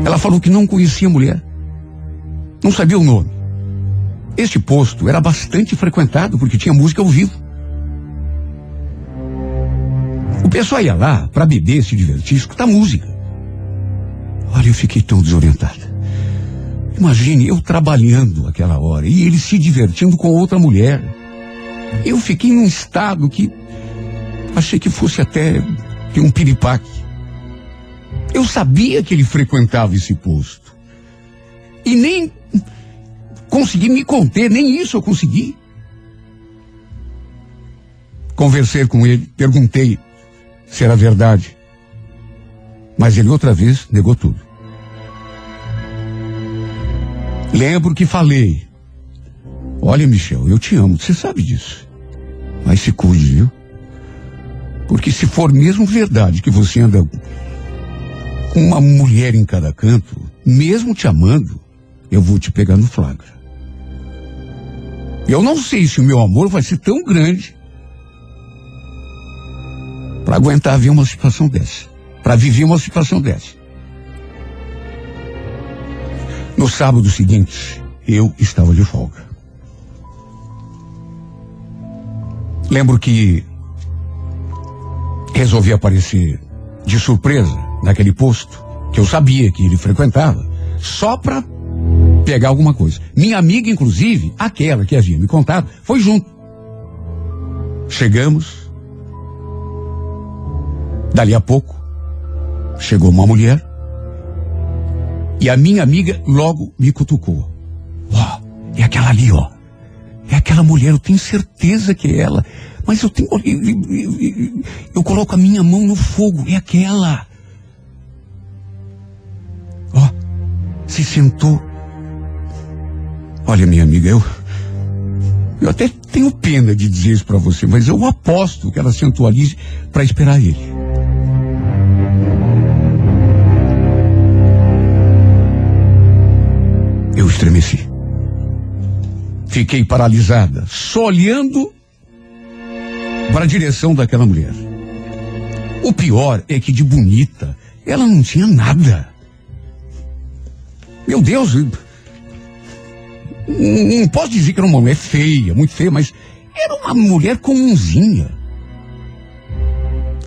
Ela falou que não conhecia a mulher, não sabia o nome. Este posto era bastante frequentado porque tinha música ao vivo. O pessoal ia lá para beber, se divertir, escutar música. Olha, eu fiquei tão desorientada. Imagine eu trabalhando aquela hora e ele se divertindo com outra mulher. Eu fiquei num estado que achei que fosse até ter um piripaque. Eu sabia que ele frequentava esse posto. E nem consegui me conter, nem isso eu consegui. Conversei com ele, perguntei se era verdade. Mas ele outra vez negou tudo. Lembro que falei. Olha, Michel, eu te amo, você sabe disso. Mas se cuide, viu? Porque se for mesmo verdade que você anda com uma mulher em cada canto, mesmo te amando, eu vou te pegar no flagra. Eu não sei se o meu amor vai ser tão grande para aguentar ver uma situação dessa, para viver uma situação dessa. No sábado seguinte, eu estava de folga. Lembro que resolvi aparecer de surpresa naquele posto que eu sabia que ele frequentava, só para pegar alguma coisa. Minha amiga, inclusive, aquela que havia me contado, foi junto. Chegamos. Dali a pouco, chegou uma mulher. E a minha amiga logo me cutucou. Ó, é aquela ali, ó. É aquela mulher, eu tenho certeza que é ela. Mas eu tenho. Eu, eu- eu- eu coloco a minha mão no fogo, é aquela. Ó, se sentou. Olha, minha amiga, eu. Eu até tenho pena de dizer isso pra você, mas eu aposto que ela sentou ali pra esperar ele. Eu estremeci. Fiquei paralisada, só olhando para a direção daquela mulher. O pior é que de bonita, ela não tinha nada. Meu Deus, eu- não não posso dizer que era uma mulher feia, muito feia, mas era uma mulher comunzinha.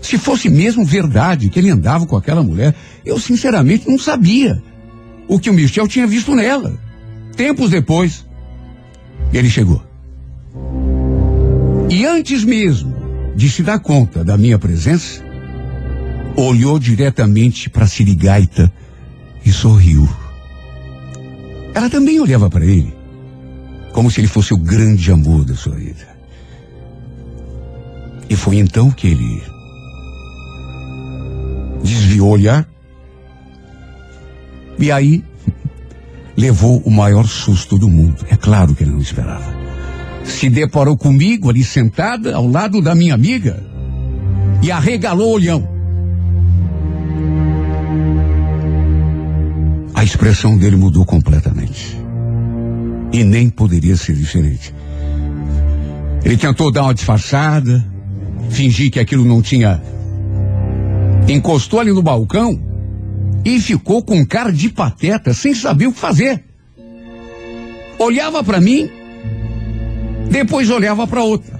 Se fosse mesmo verdade que ele andava com aquela mulher, eu sinceramente não sabia o que o Michel tinha visto nela. Tempos depois, ele chegou. E antes mesmo de se dar conta da minha presença, olhou diretamente para a sirigaita e sorriu. Ela também olhava para ele, como se ele fosse o grande amor da sua vida. E foi então que ele desviou o olhar e aí levou o maior susto do mundo. É claro que ele não esperava. Se deparou comigo ali sentada ao lado da minha amiga e arregalou o olhão. A expressão dele mudou completamente. E nem poderia ser diferente. Ele tentou dar uma disfarçada, fingir que aquilo não tinha. Encostou ali no balcão e ficou com cara de pateta, sem saber o que fazer. Olhava para mim, depois olhava para outra.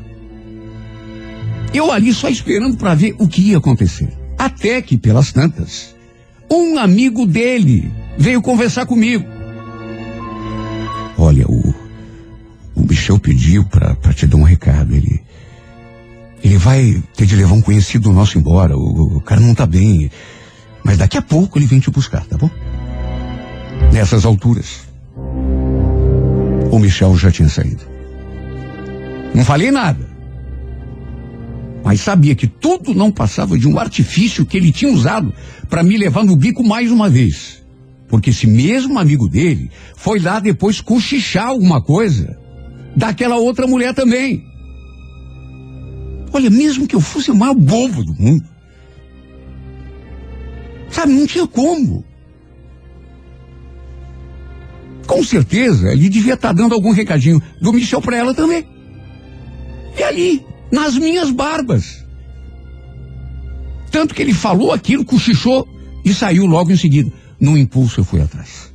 Eu ali só esperando para ver o que ia acontecer. Até que, pelas tantas, um amigo dele veio conversar comigo. Olha, o, o Michel pediu para te dar um recado. Ele, ele vai ter de levar um conhecido nosso embora. O, o cara não tá bem. Mas daqui a pouco ele vem te buscar, tá bom? Nessas alturas, o Michel já tinha saído. Não falei nada. Mas sabia que tudo não passava de um artifício que ele tinha usado para me levar no bico mais uma vez. Porque esse mesmo amigo dele foi lá depois cochichar alguma coisa daquela outra mulher também. Olha, mesmo que eu fosse o maior bobo do mundo, sabe, não tinha como. Com certeza, ele devia estar dando algum recadinho do Michel para ela também. E ali, nas minhas barbas. Tanto que ele falou aquilo, cochichou e saiu logo em seguida. Num impulso eu fui atrás.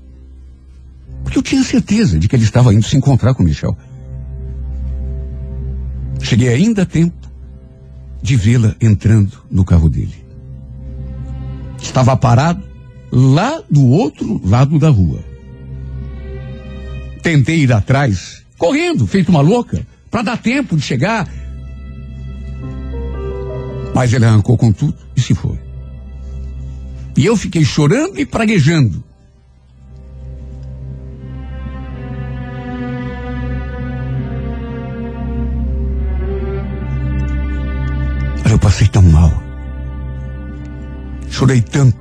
Porque eu tinha certeza de que ele estava indo se encontrar com o Michel. Cheguei ainda a tempo de vê-la entrando no carro dele. Estava parado lá do outro lado da rua. Tentei ir atrás, correndo, feito uma louca, para dar tempo de chegar. Mas ele arrancou com tudo e se foi. E eu fiquei chorando e praguejando. Chorei tanto.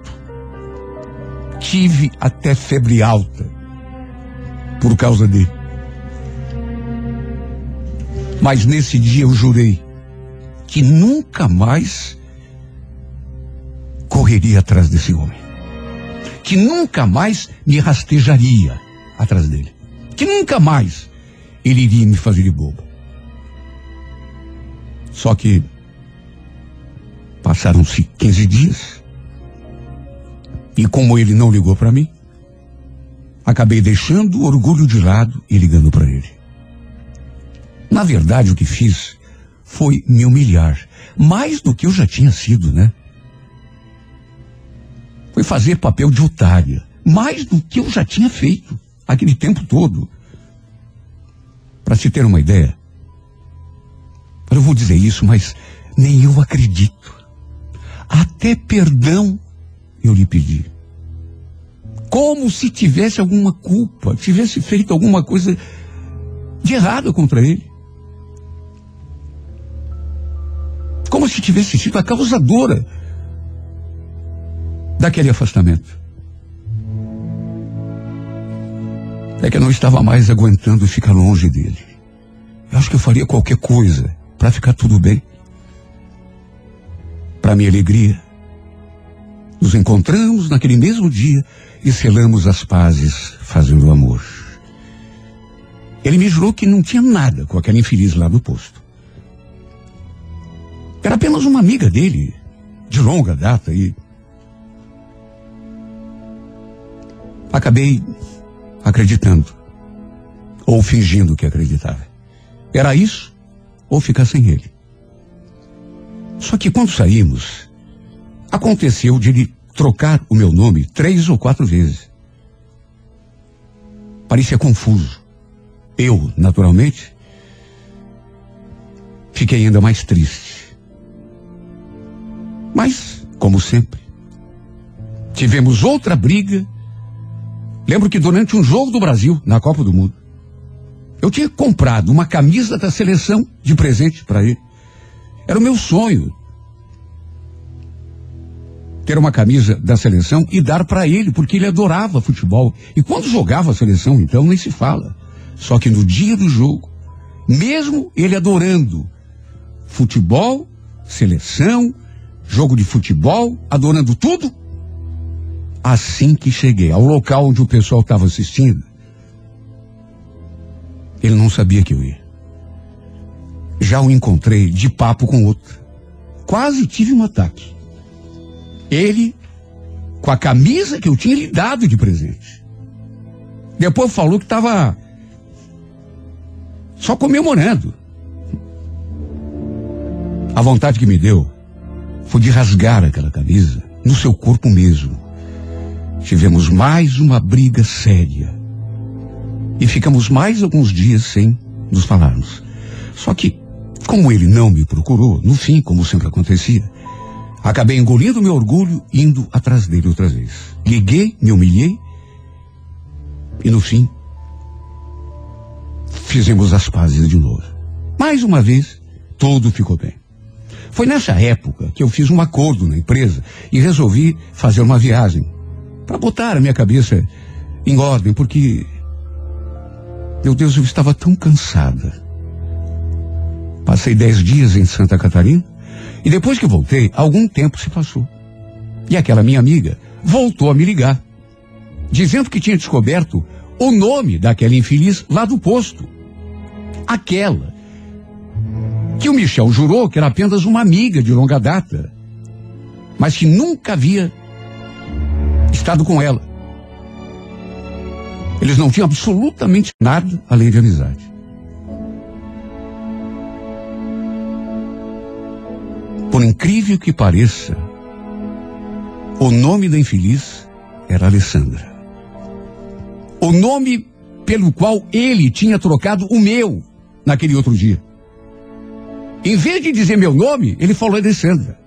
Tive até febre alta por causa dele. Mas nesse dia eu jurei que nunca mais correria atrás desse homem. Que nunca mais me rastejaria atrás dele. Que nunca mais ele iria me fazer de bobo. Só que passaram-se 15 dias. E como ele não ligou para mim, acabei deixando o orgulho de lado e ligando para ele. Na verdade, o que fiz foi me humilhar, mais do que eu já tinha sido, né? Foi fazer papel de otária, mais do que eu já tinha feito aquele tempo todo. Para se ter uma ideia, eu vou dizer isso, mas nem eu acredito. Até perdão eu lhe pedi. Como se tivesse alguma culpa, tivesse feito alguma coisa de errado contra ele. Como se tivesse sido a causadora daquele afastamento. É que eu não estava mais aguentando ficar longe dele. Eu acho que eu faria qualquer coisa para ficar tudo bem. Para minha alegria, nos encontramos naquele mesmo dia e selamos as pazes fazendo amor. Ele me jurou que não tinha nada com aquela infeliz lá do posto. Era apenas uma amiga dele, de longa data, e. Acabei acreditando. Ou fingindo que acreditava. Era isso, ou ficar sem ele. Só que quando saímos, aconteceu de ele trocar o meu nome três ou quatro vezes. Parecia confuso. Eu, naturalmente, fiquei ainda mais triste. Mas, como sempre, tivemos outra briga. Lembro que durante um jogo do Brasil, na Copa do Mundo, eu tinha comprado uma camisa da seleção de presente para ele. Era o meu sonho ter uma camisa da seleção e dar para ele, porque ele adorava futebol. E quando jogava a seleção, então, nem se fala. Só que no dia do jogo, mesmo ele adorando futebol, seleção, jogo de futebol, adorando tudo, assim que cheguei ao local onde o pessoal estava assistindo, ele não sabia que eu ia. Já o encontrei de papo com outro. Quase tive um ataque. Ele, com a camisa que eu tinha lhe dado de presente. Depois falou que estava só comemorando. A vontade que me deu foi de rasgar aquela camisa no seu corpo mesmo. Tivemos mais uma briga séria. E ficamos mais alguns dias sem nos falarmos. Só que, como ele não me procurou, no fim, como sempre acontecia, acabei engolindo meu orgulho indo atrás dele outra vez. Liguei, me humilhei e no fim fizemos as pazes de novo. Mais uma vez, tudo ficou bem. Foi nessa época que eu fiz um acordo na empresa e resolvi fazer uma viagem para botar a minha cabeça em ordem, porque meu Deus, eu estava tão cansada. Passei dez dias em Santa Catarina e depois que voltei, algum tempo se passou. E aquela minha amiga voltou a me ligar, dizendo que tinha descoberto o nome daquela infeliz lá do posto. Aquela que o Michel jurou que era apenas uma amiga de longa data, mas que nunca havia estado com ela. Eles não tinham absolutamente nada além de amizade. Por incrível que pareça, o nome da infeliz era Alessandra. O nome pelo qual ele tinha trocado o meu naquele outro dia. Em vez de dizer meu nome, ele falou Alessandra.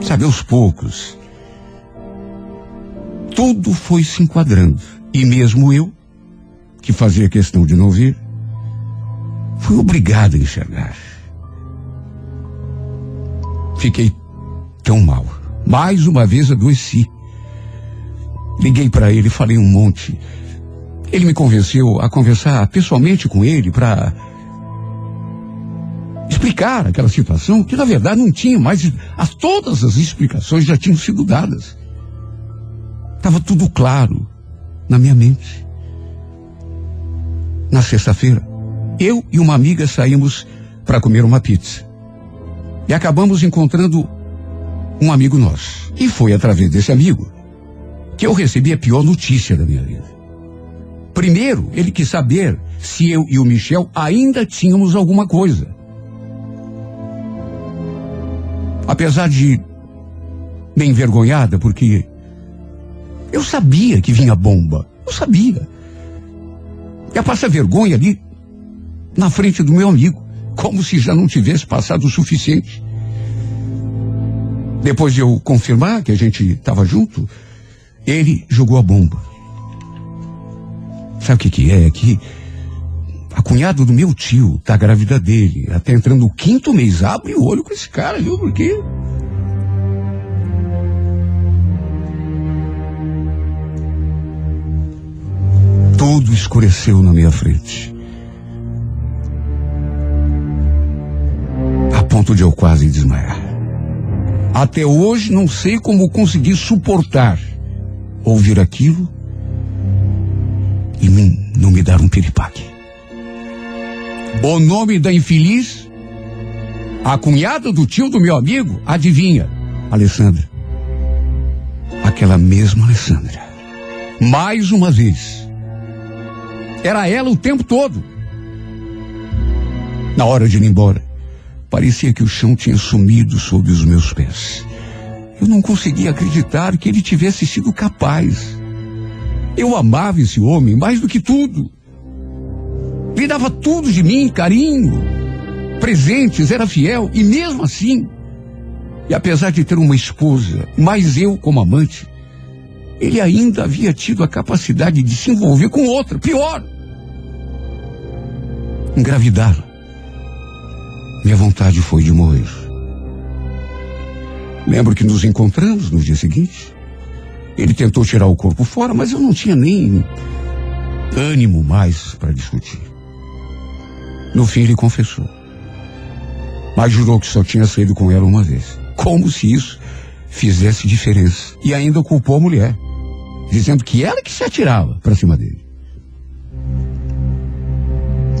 Sabe, aos poucos, tudo foi se enquadrando. E mesmo eu, que fazia questão de não ver, fui obrigado a enxergar. Fiquei tão mal. Mais uma vez adoeci. Liguei para ele, falei um monte. Ele me convenceu a conversar pessoalmente com ele para explicar aquela situação que na verdade não tinha mais. As, todas as explicações já tinham sido dadas. Estava tudo claro na minha mente. Na sexta-feira, eu e uma amiga saímos para comer uma pizza. E acabamos encontrando um amigo nosso. E foi através desse amigo que eu recebi a pior notícia da minha vida. Primeiro, ele quis saber se eu e o Michel ainda tínhamos alguma coisa. Apesar de bem envergonhada, porque eu sabia que vinha bomba. Eu sabia. Ia passar vergonha ali na frente do meu amigo, como se já não tivesse passado o suficiente. Depois de eu confirmar que a gente estava junto, ele jogou a bomba. Sabe o que, que é? É que a cunhada do meu tio tá grávida dele, até entrando no quinto mês. Abre o olho com esse cara, viu? Porque. Tudo escureceu na minha frente. Ponto de eu quase desmaiar. Até hoje não sei como consegui suportar ouvir aquilo e não me dar um piripaque. O nome da infeliz, a cunhada do tio do meu amigo, adivinha? Alessandra. Aquela mesma Alessandra. Mais uma vez. Era ela o tempo todo. Na hora de ir embora, parecia que o chão tinha sumido sob os meus pés. Eu não conseguia acreditar que ele tivesse sido capaz. Eu amava esse homem mais do que tudo. Lhe dava tudo de mim, carinho. presentes, era fiel e mesmo assim, e apesar de ter uma esposa, mas eu como amante, ele ainda havia tido a capacidade de se envolver com outra, pior, engravidá-la. Minha vontade foi de morrer. Lembro que nos encontramos no dia seguinte. Ele tentou tirar o corpo fora, mas eu não tinha nem ânimo mais para discutir. No fim, ele confessou. Mas jurou que só tinha saído com ela uma vez. Como se isso fizesse diferença. E ainda culpou a mulher, dizendo que ela que se atirava para cima dele.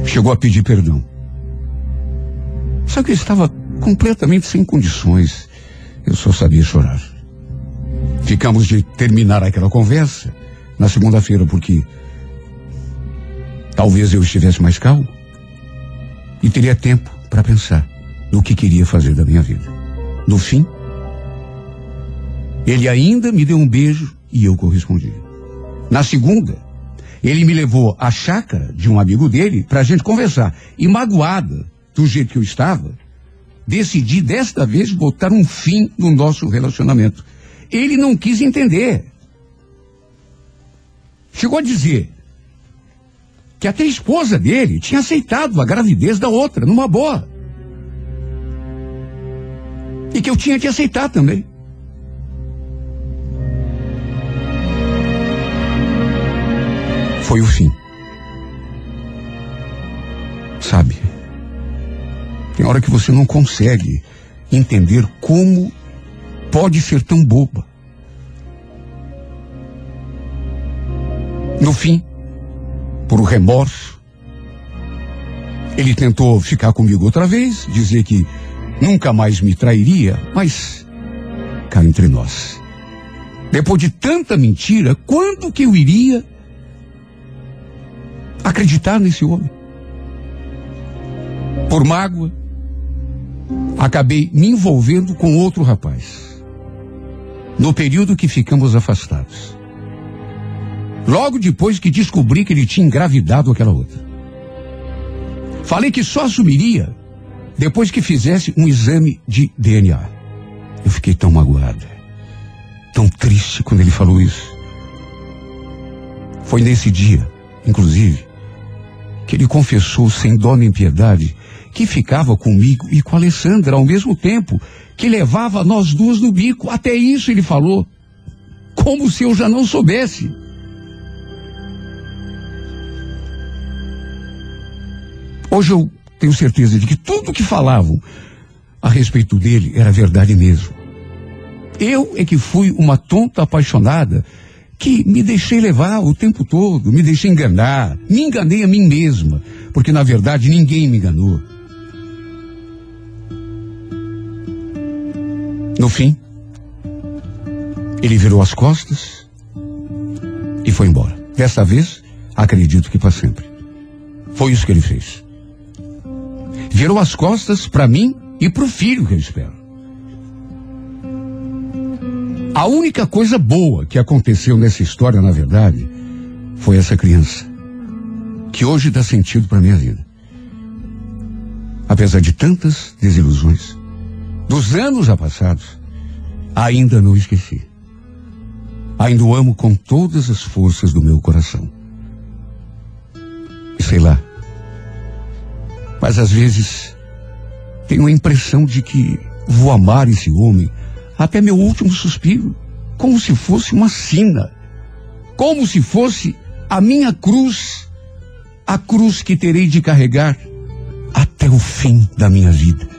Chegou a pedir perdão. Só que eu estava completamente sem condições. Eu só sabia chorar. Ficamos de terminar aquela conversa na segunda-feira, porque talvez eu estivesse mais calmo e teria tempo para pensar no que queria fazer da minha vida. No fim, ele ainda me deu um beijo e eu correspondi. Na segunda, ele me levou à chácara de um amigo dele para a gente conversar. E magoada do jeito que eu estava, decidi desta vez botar um fim no nosso relacionamento. Ele não quis entender. Chegou a dizer que até a esposa dele tinha aceitado a gravidez da outra, numa boa. E que eu tinha que aceitar também. Foi o fim. Hora que você não consegue entender como pode ser tão boba. No fim, por remorso, ele tentou ficar comigo outra vez, dizer que nunca mais me trairia, mas cá entre nós. Depois de tanta mentira, quando que eu iria acreditar nesse homem? Por mágoa, acabei me envolvendo com outro rapaz. No período que ficamos afastados. Logo depois que descobri que ele tinha engravidado aquela outra. Falei que só assumiria depois que fizesse um exame de DNA. Eu fiquei tão magoada, tão triste quando ele falou isso. Foi nesse dia, inclusive, que ele confessou sem dó nem piedade que ficava comigo e com a Alessandra ao mesmo tempo, que levava nós duas no bico. Até isso ele falou. Como se eu já não soubesse. Hoje eu tenho certeza de que tudo que falavam a respeito dele era verdade mesmo. Eu é que fui uma tonta apaixonada que me deixei levar o tempo todo, me deixei enganar, me enganei a mim mesma, porque na verdade ninguém me enganou. No fim, ele virou as costas e foi embora. Dessa vez, acredito que para sempre. Foi isso que ele fez. Virou as costas para mim e para o filho que eu espero. A única coisa boa que aconteceu nessa história, na verdade, foi essa criança, que hoje dá sentido para minha vida. Apesar de tantas desilusões, dos anos já passados, ainda não esqueci. Ainda o amo com todas as forças do meu coração. Sei lá. Mas às vezes tenho a impressão de que vou amar esse homem até meu último suspiro, como se fosse uma sina, como se fosse a minha cruz, a cruz que terei de carregar até o fim da minha vida.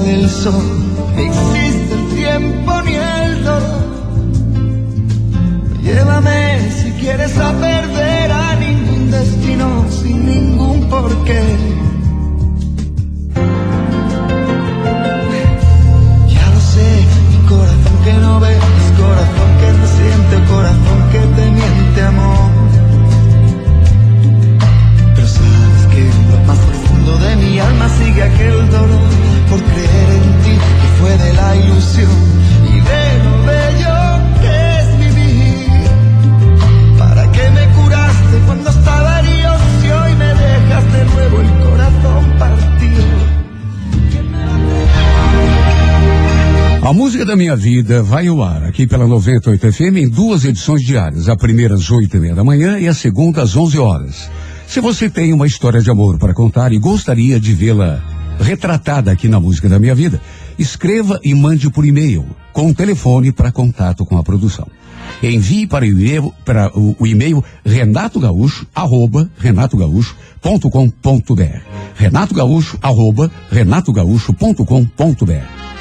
del sol de minha vida vai ao ar aqui pela 98 FM em duas edições diárias. A primeira às oito e meia da manhã e a segunda às 11 horas. Se você tem uma história de amor para contar e gostaria de vê-la retratada aqui na música da minha vida, escreva e mande por e-mail com o telefone para contato com a produção. Envie para o e-mail, para o, o e-mail Renato Gaúcho, arroba. Renato Gaúcho, arroba renatogaúcho.com.br.